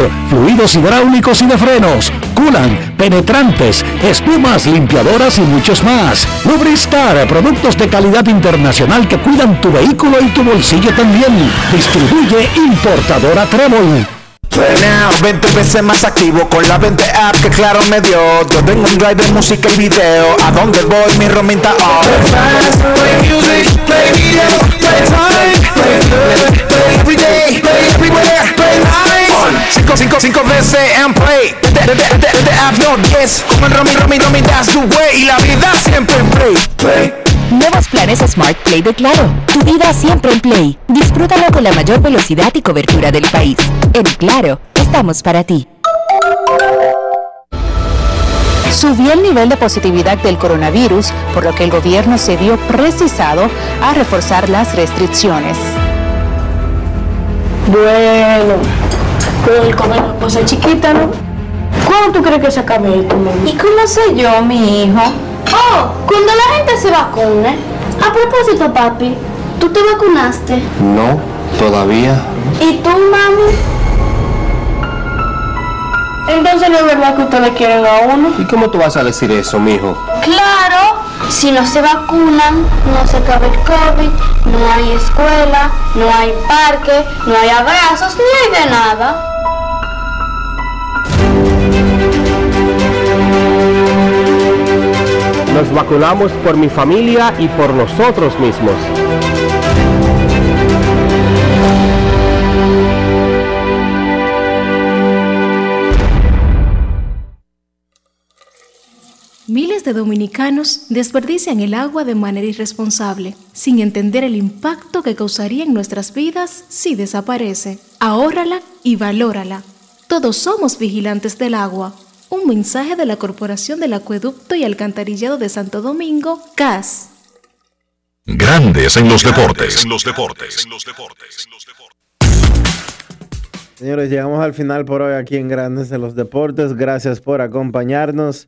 fluidos hidráulicos y de frenos, culan, penetrantes, espumas, limpiadoras y muchos más. Lubristar, productos de calidad internacional que cuidan tu vehículo y tu bolsillo también. Distribuye importadora Trébol. Now, 20 veces más activo con la 20 app que claro me dio. Yo tengo un drive de música y video. A donde voy mi romita on. Every day, everywhere, on. Cinco, cinco, cinco veces and play. The, the, the, the, the app no es como el romi, romi, romi, that's the way. Y la vida siempre en play, play. Nuevos planes Smart Play de Claro. Tu vida siempre en Play. Disfrútalo con la mayor velocidad y cobertura del país. En Claro, estamos para ti. Subió el nivel de positividad del coronavirus, por lo que el gobierno se vio precisado a reforzar las restricciones. Bueno, con el comer cosa chiquita, ¿no? ¿Cuándo tú crees que se acabe esto, mami? ¿Y cómo sé yo, mi hijo? Oh, cuando la gente se vacune. A propósito, papi, ¿tú te vacunaste? No, todavía. ¿Y tú, mami? Entonces no es verdad que ustedes quieren a uno. ¿Y cómo tú vas a decir eso, mijo? Claro, si no se vacunan, no se acaba el COVID, no hay escuela, no hay parque, no hay abrazos, ni hay de nada. Nos vacunamos por mi familia y por nosotros mismos. Miles de dominicanos desperdician el agua de manera irresponsable, sin entender el impacto que causaría en nuestras vidas si desaparece. Ahórrala y valórala. Todos somos vigilantes del agua. Un mensaje de la Corporación del Acueducto y Alcantarillado de Santo Domingo, CAS. Grandes en los deportes. los deportes. Señores, llegamos al final por hoy aquí en Grandes en los Deportes. Gracias por acompañarnos.